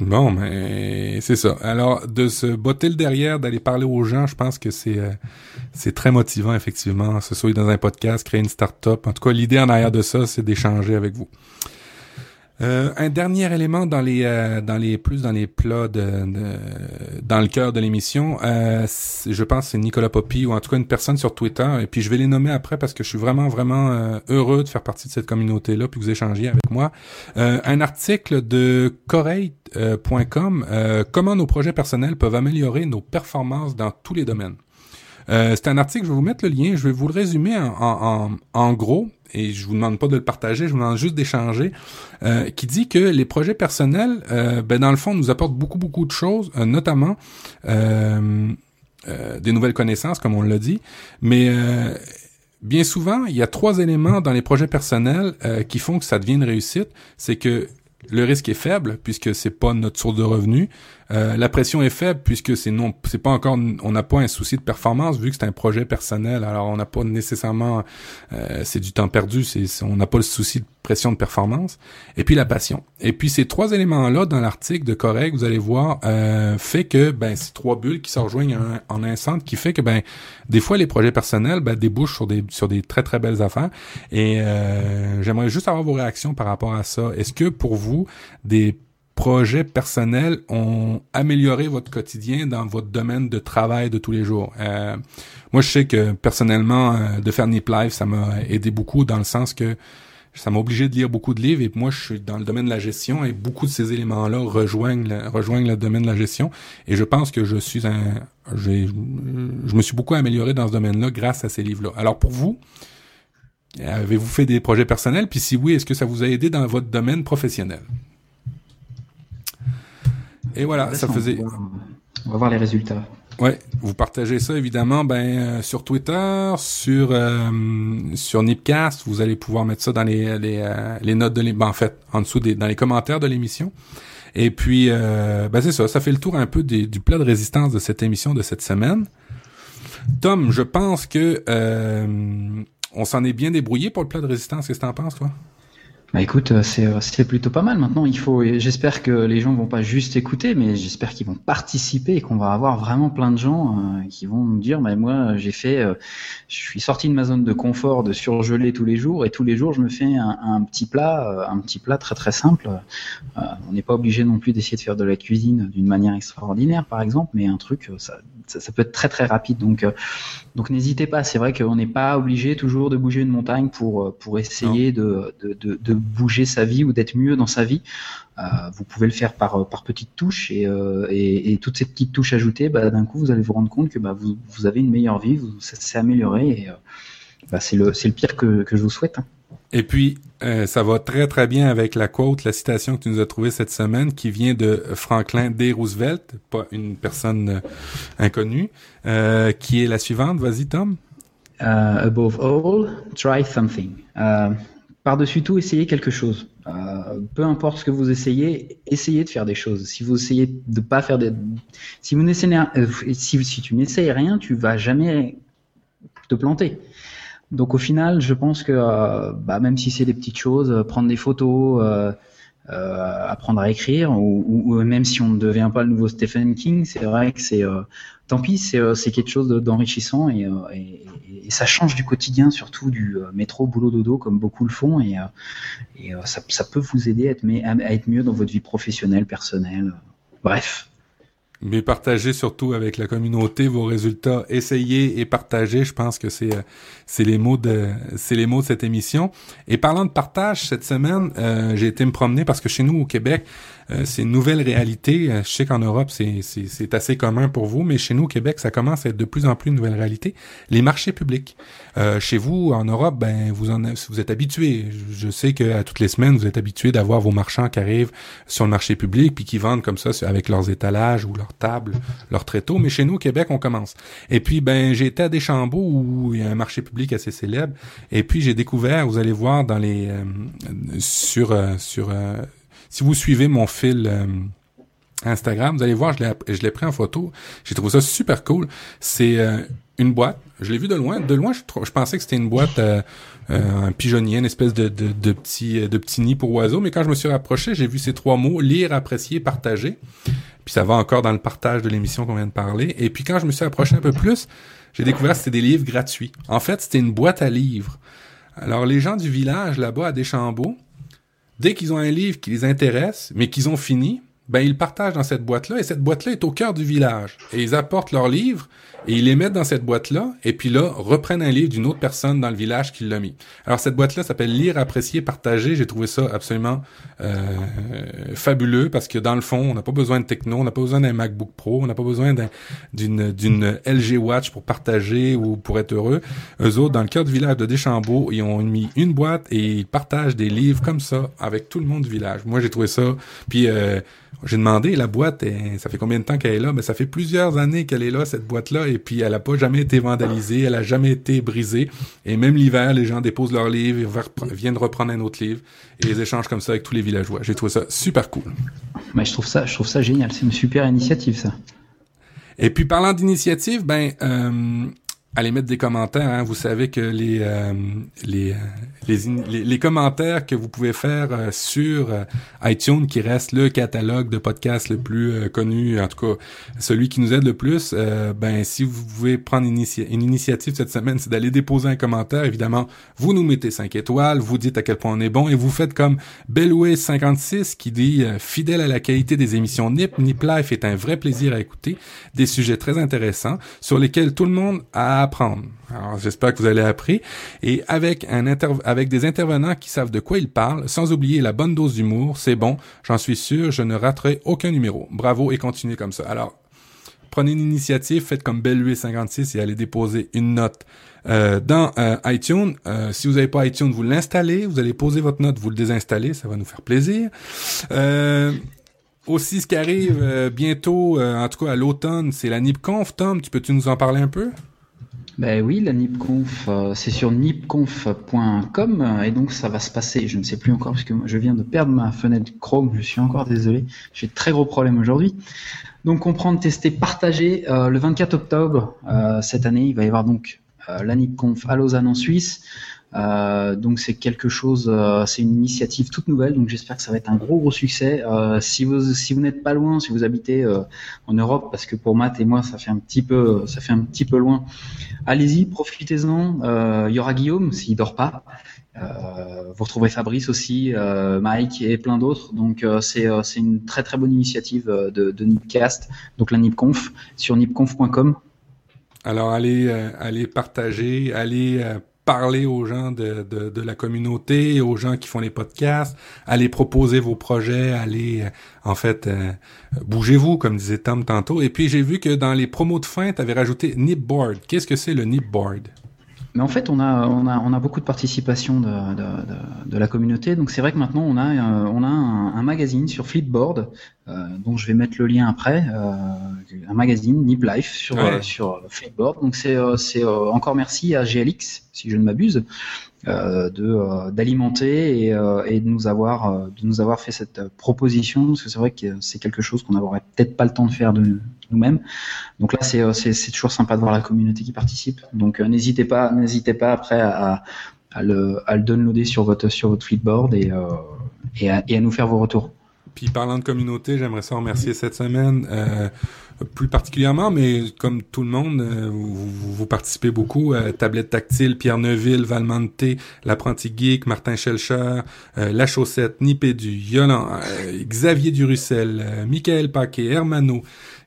Bon, mais c'est ça. Alors, de se botter le derrière, d'aller parler aux gens, je pense que c'est c'est très motivant, effectivement. Ce soit dans un podcast, créer une start-up. En tout cas, l'idée en arrière de ça, c'est d'échanger avec vous. Euh, un dernier élément dans les euh, dans les plus dans les plats dans le cœur de l'émission, euh, je pense c'est Nicolas Poppy ou en tout cas une personne sur Twitter et puis je vais les nommer après parce que je suis vraiment vraiment euh, heureux de faire partie de cette communauté là puis que vous échangiez avec moi. un article de Corey.com comment nos projets personnels peuvent améliorer nos performances dans tous les domaines. C'est un article, je vais vous mettre le lien, je vais vous le résumer en, gros et je vous demande pas de le partager, je vous demande juste d'échanger, euh, qui dit que les projets personnels, euh, ben dans le fond, nous apportent beaucoup beaucoup de choses, euh, notamment des nouvelles connaissances, comme on l'a dit, mais bien souvent, il y a trois éléments dans les projets personnels qui font que ça devient une réussite. C'est que le risque est faible puisque c'est pas notre source de revenus. Euh, la pression est faible puisque c'est non, c'est pas encore, on n'a pas un souci de performance vu que c'est un projet personnel. Alors on n'a pas nécessairement, euh, c'est du temps perdu, c'est, on n'a pas le souci de pression de performance. Et puis la passion. Et puis ces trois éléments-là dans l'article de Correct, vous allez voir, euh, fait que ben ces trois bulles qui se rejoignent en, un centre, qui fait que ben des fois les projets personnels ben, débouchent sur des sur des très très belles affaires. Et euh, j'aimerais juste avoir vos réactions par rapport à ça. Est-ce que pour vous des projets personnels ont amélioré votre quotidien dans votre domaine de travail de tous les jours. Euh, moi, je sais que personnellement, euh, de faire Nip Life, ça m'a aidé beaucoup dans le sens que ça m'a obligé de lire beaucoup de livres et moi, je suis dans le domaine de la gestion et beaucoup de ces éléments-là rejoignent le, rejoignent le domaine de la gestion et je pense que je suis un, je me suis beaucoup amélioré dans ce domaine-là grâce à ces livres-là. Alors pour vous, avez-vous fait des projets personnels? Puis si oui, est-ce que ça vous a aidé dans votre domaine professionnel? Et voilà, ça faisait. On va voir les résultats. Ouais, vous partagez ça évidemment ben euh, sur Twitter, sur euh, sur Nipcast, vous allez pouvoir mettre ça dans les les, euh, les notes de l'émission, ben, en fait, en dessous des dans les commentaires de l'émission. Et puis ben c'est ça, ça fait le tour un peu du plat de résistance de cette émission de cette semaine. Tom, je pense que on s'en est bien débrouillé pour le plat de résistance. Qu'est-ce que t'en penses, toi? Bah écoute, euh, euh, c'est plutôt pas mal. Maintenant, il faut. J'espère que les gens vont pas juste écouter, mais j'espère qu'ils vont participer et qu'on va avoir vraiment plein de gens euh, qui vont me dire, bah moi, j'ai fait, je suis sorti de ma zone de confort, de surgeler tous les jours, et tous les jours, je me fais un, un petit plat, un petit plat très très simple. on n'est pas obligé non plus d'essayer de faire de la cuisine d'une manière extraordinaire, par exemple, mais un truc, ça, ça, peut être très très rapide. Donc, donc n'hésitez pas. C'est vrai qu'on n'est pas obligé toujours de bouger une montagne pour pour essayer de, de, de, bouger sa vie ou d'être mieux dans sa vie. Euh, vous pouvez le faire par par petites touches et, et, et toutes ces petites touches ajoutées, bah, d'un coup vous allez vous rendre compte que bah, vous, vous avez une meilleure vie, vous, ça s'est amélioré et bah, c'est le c'est le pire que, que je vous souhaite. Hein. Et puis, euh, ça va très très bien avec la quote, la citation que tu nous as trouvée cette semaine, qui vient de Franklin D. Roosevelt, pas une personne euh, inconnue, euh, qui est la suivante. Vas-y, Tom. Uh, above all, try something. Uh, Par-dessus tout, essayez quelque chose. Uh, peu importe ce que vous essayez, essayez de faire des choses. Si vous essayez de pas faire des, si vous n'essayez, si, si tu n'essayes rien, tu vas jamais te planter. Donc au final, je pense que euh, bah, même si c'est des petites choses, euh, prendre des photos, euh, euh, apprendre à écrire, ou, ou, même si on ne devient pas le nouveau Stephen King, c'est vrai que c'est tant pis, c'est quelque chose d'enrichissant et, et, ça change du quotidien, surtout du métro boulot dodo comme beaucoup le font et, ça, peut vous aider à être, mieux dans votre vie professionnelle, personnelle. Bref, mais partagez surtout avec la communauté vos résultats. Essayez et partagez. Je pense que c'est euh, les mots de cette émission. Et parlant de partage, cette semaine, euh, j'ai été me promener parce que chez nous au Québec, euh, c'est une nouvelle réalité. Euh, je sais qu'en Europe, c'est assez commun pour vous, mais chez nous, au Québec, ça commence à être de plus en plus une nouvelle réalité. Les marchés publics. Euh, chez vous, en Europe, ben vous en vous êtes habitués. Je sais qu'à toutes les semaines, vous êtes habitués d'avoir vos marchands qui arrivent sur le marché public puis qui vendent comme ça avec leurs étalages ou leurs tables, leurs tréteaux. Mais chez nous, au Québec, on commence. Et puis, ben j'ai été à Deschambault où il y a un marché public assez célèbre. Et puis j'ai découvert, vous allez voir dans les sur sur si vous suivez mon fil euh, Instagram, vous allez voir, je l'ai pris en photo. J'ai trouvé ça super cool. C'est euh, une boîte. Je l'ai vu de loin. De loin, je, pensais que c'était une boîte, euh, un pigeonnier, une espèce de, de, de, petit, de petit nid pour oiseaux. Mais quand je me suis rapproché, j'ai vu ces trois mots lire, apprécier, partager. Puis ça va encore dans le partage de l'émission qu'on vient de parler. Et puis quand je me suis approché un peu plus, j'ai découvert que c'était des livres gratuits. En fait, c'était une boîte à livres. Alors les gens du village là-bas à Deschambault, dès qu'ils ont un livre qui les intéresse, mais qu'ils ont fini, ben ils partagent dans cette boîte-là et cette boîte-là est au cœur du village. Et ils apportent leurs livres et ils les mettent dans cette boîte-là et puis là reprennent un livre d'une autre personne dans le village qui l'a mis. Alors cette boîte-là s'appelle Lire, apprécier, partager. J'ai trouvé ça absolument euh, fabuleux parce que dans le fond, on n'a pas besoin de techno, on n'a pas besoin d'un MacBook Pro, on n'a pas besoin d'une LG Watch pour partager ou pour être heureux. Eux autres, dans le cœur du village de Deschambault, ils ont mis une boîte et ils partagent des livres comme ça avec tout le monde du village. Moi, j'ai trouvé ça. Puis euh, j'ai demandé la boîte, ça fait combien de temps qu'elle est là? Ben ça fait plusieurs années qu'elle est là cette boîte-là, et puis elle a pas jamais été vandalisée, elle a jamais été brisée. Et même l'hiver, les gens déposent leurs livres, ils viennent reprendre un autre livre, et ils échangent comme ça avec tous les villageois. J'ai trouvé ça super cool. Mais je trouve ça, je trouve ça génial. C'est une super initiative, ça. Et puis parlant d'initiative, ben euh, allez mettre des commentaires. Hein. Vous savez que les, euh, les, les, les, commentaires que vous pouvez faire euh, sur euh, iTunes, qui reste le catalogue de podcasts le plus connu, en tout cas celui qui nous aide le plus, ben si vous pouvez prendre une, initiative cette semaine, c'est d'aller déposer un commentaire. Évidemment, vous nous mettez 5 étoiles, vous dites à quel point on est bon et vous faites comme Belloué56 qui dit fidèle à la qualité des émissions NIP, NIP Life est un vrai plaisir à écouter, des sujets très intéressants sur lesquels tout le monde a apprendre. Alors, j'espère que vous allez appris. Et avec des intervenants qui savent de quoi ils parlent, sans oublier la bonne dose d'humour, c'est bon. J'en suis sûr, je ne raterai aucun numéro. Bravo et continuez comme ça. Alors, prenez une initiative, faites comme Belle 56 et allez déposer une note euh, dans euh, iTunes. Euh, si vous n'avez pas iTunes, vous l'installez, vous allez poser votre note, vous le désinstallez, ça va nous faire plaisir. aussi, ce qui arrive bientôt, en tout cas à l'automne, c'est la NIPConf. Tom, tu peux-tu nous en parler un peu? Ben oui, la NIPConf, euh, c'est sur nipconf.com et donc ça va se passer, je ne sais plus encore parce que je viens de perdre ma fenêtre Chrome, je suis encore désolé, j'ai très gros problèmes aujourd'hui. Donc comprendre, tester, partager, euh, le 24 octobre euh, cette année, il va y avoir donc la NIPConf à Lausanne en Suisse. Euh, donc c'est quelque chose, euh, c'est une initiative toute nouvelle, donc j'espère que ça va être un gros gros succès. Euh, si vous si vous n'êtes pas loin, si vous habitez en Europe, parce que pour Matt et moi ça fait un petit peu ça fait un petit peu loin, allez-y, profitez-en. Il y aura Guillaume s'il dort pas. vous retrouverez Fabrice aussi, Mike et plein d'autres. Donc c'est c'est une très très bonne initiative de, de Nipcast, donc la Nipconf sur nipconf.com. Alors allez allez partager, allez parler aux gens de, de, la communauté, aux gens qui font les podcasts, allez proposer vos projets, allez, euh, en fait, euh, bougez-vous, comme disait Tom tantôt. Et puis, j'ai vu que dans les promos de fin, tu avais rajouté Nipboard. Qu'est-ce que c'est le Nipboard? Mais en fait, on a, on a, on a beaucoup de participation de, de, de, de la communauté. Donc c'est vrai que maintenant, on a, euh, on a un, un magazine sur Flipboard, euh, dont je vais mettre le lien après, euh, un magazine Nip Life sur, sur Flipboard. Donc c'est, encore merci à GLX, si je ne m'abuse, de d'alimenter et, et, de nous avoir de nous avoir fait cette proposition parce que c'est vrai que c'est quelque chose qu'on n'aurait peut-être pas le temps de faire de nous-mêmes. Donc là c'est c'est toujours sympa de voir la communauté qui participe. Donc n'hésitez pas n'hésitez pas après à, à le à le downloader sur votre sur votre Flipboard et à, et à nous faire vos retours. Puis parlant de communauté, j'aimerais ça remercier cette semaine euh, plus particulièrement, mais comme tout le monde, euh, vous, vous, participez beaucoup. Euh, Tablette Tactile, Pierre Neuville, Valmante, L'Apprenti Geek, Martin Schelcher, euh, La Chaussette, Nipédu, Yolan, Xavier Durussel, Michael Paquet, Hermano,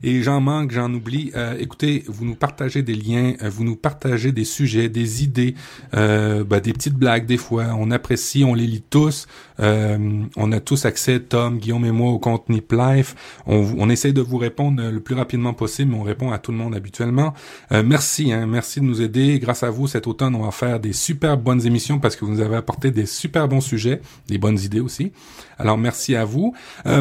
et j'en manque, j'en oublie. Euh, écoutez, vous nous partagez des liens, euh, vous nous partagez des sujets, des idées, euh, ben, des petites blagues des fois. On apprécie, on les lit tous. on a tous accès, Tom, Guillaume et moi, au compte Nip Life. On, on essaye de vous répondre le plus rapidement possible, mais on répond à tout le monde habituellement. merci, hein, merci de nous aider. Grâce à vous, cet automne, on va faire des super bonnes émissions parce que vous nous avez apporté des super bons sujets, des bonnes idées aussi. Alors merci à vous.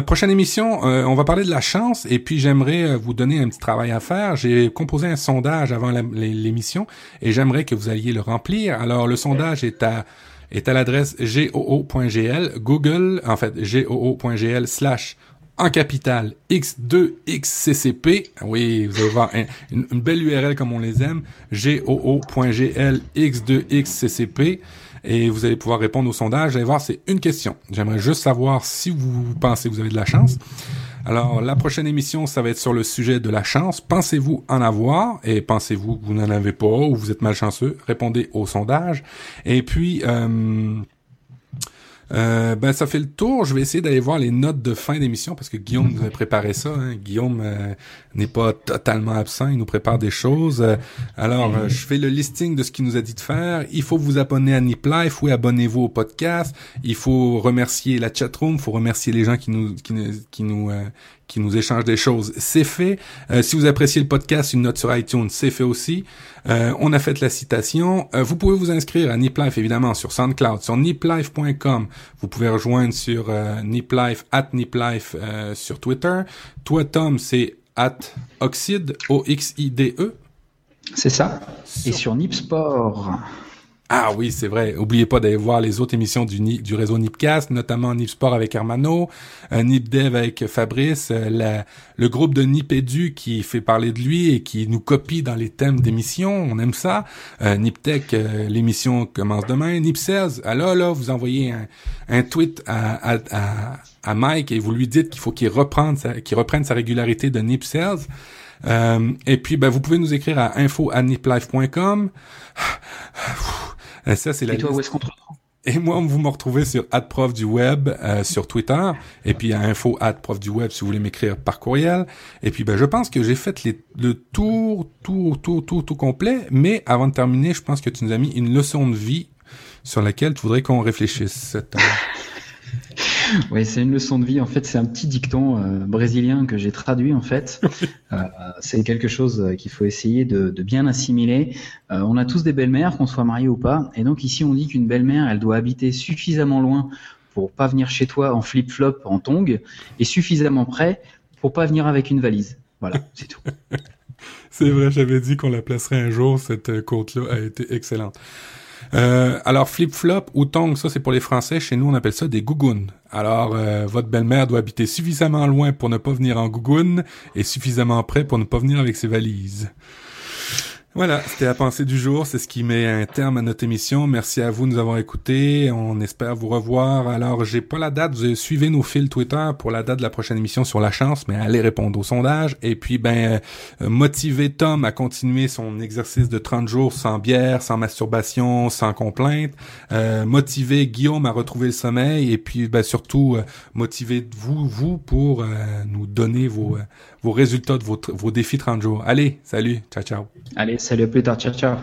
prochaine émission, on va parler de la chance et puis j'aimerais vous donner un petit travail à faire. J'ai composé un sondage avant l'émission et j'aimerais que vous alliez le remplir. Alors, le sondage est à est à l'adresse goo.gl, Google, en fait, goo.gl slash en capital X2XCCP. Oui, vous allez voir une, belle URL comme on les aime. goo.gl X2XCCP. Et vous allez pouvoir répondre au sondage. Vous allez voir, c'est une question. J'aimerais juste savoir si vous pensez que vous avez de la chance. Alors, la prochaine émission, ça va être sur le sujet de la chance. Pensez-vous en avoir? Et pensez-vous que vous n'en avez pas ou vous êtes malchanceux? Répondez au sondage. Et puis, euh, euh, ben ça fait le tour. Je vais essayer d'aller voir les notes de fin d'émission parce que Guillaume nous a préparé ça. Hein. Guillaume euh, n'est pas totalement absent, il nous prépare des choses. Euh, alors, je fais le listing de ce qu'il nous a dit de faire. Il faut vous abonner à Nip Life, oui, abonnez-vous au podcast. Il faut remercier la chatroom, il faut remercier les gens qui nous qui, qui nous qui nous échangent des choses, c'est fait. Euh, si vous appréciez le podcast, une note sur iTunes, c'est fait aussi. Euh, on a fait la citation. Euh, vous pouvez vous inscrire à Nip Life, évidemment, sur SoundCloud, sur niplife.com. Vous pouvez rejoindre sur Niplife, at Niplife sur Twitter. Toi, Tom, c'est at Oxide, O-X-I-D-E. C'est ça. Et sur Nipsport. Ah oui, c'est vrai. Oubliez pas d'aller voir les autres émissions du, du réseau Nipcast, notamment Nip Sport avec Hermano, euh, Nip Dev avec Fabrice, euh, le groupe de Nip Edu qui fait parler de lui et qui nous copie dans les thèmes d'émissions. On aime ça. Euh, Nip Tech, euh, l'émission commence demain. Nip 16, alors là, vous envoyez un, tweet à, à, Mike et vous lui dites qu'il faut qu'il reprenne sa, qu'il reprenne sa régularité de Nip 16. Euh, et puis, ben, vous pouvez nous écrire à info@niplife.com. Euh, ça, c'est la Et toi, où est-ce qu'on te retrouve? Et moi, vous me retrouvez sur @prof du web euh, sur Twitter et puis à info @prof du web si vous voulez m'écrire par courriel. Et puis ben je pense que j'ai fait les, le tour, tour, tour, tour, tout complet. Mais avant de terminer, je pense que tu nous as mis une leçon de vie sur laquelle tu voudrais qu'on réfléchisse. Cette, oui, c'est une leçon de vie. En fait, c'est un petit dicton euh, brésilien que j'ai traduit. En fait, euh, c'est quelque chose euh, qu'il faut essayer de, de bien assimiler. Euh, on a tous des belles-mères, qu'on soit marié ou pas, et donc ici on dit qu'une belle-mère, elle doit habiter suffisamment loin pour pas venir chez toi en flip-flop, en tongs, et suffisamment près pour pas venir avec une valise. Voilà, c'est tout. c'est vrai, j'avais dit qu'on la placerait un jour. Cette côte-là a été excellente. Euh, alors flip-flop ou tong, ça c'est pour les Français. Chez nous, on appelle ça des gougounes. Alors euh, votre belle-mère doit habiter suffisamment loin pour ne pas venir en gougoune et suffisamment près pour ne pas venir avec ses valises. Voilà, c'était la pensée du jour. C'est ce qui met un terme à notre émission. Merci à vous de nous avoir écoutés. On espère vous revoir. Alors, j'ai pas la date. Vous suivez nos fils Twitter pour la date de la prochaine émission sur la chance, mais allez répondre au sondage. Et puis, ben, euh, motiver Tom à continuer son exercice de 30 jours sans bière, sans masturbation, sans complainte. Euh, motiver Guillaume à retrouver le sommeil. Et puis, ben, surtout, euh, motiver vous, vous pour nous donner vos, vos résultats de vos, vos défis 30 jours. Allez, salut. Ciao, ciao. Allez, salut, à plus tard. Ciao, ciao.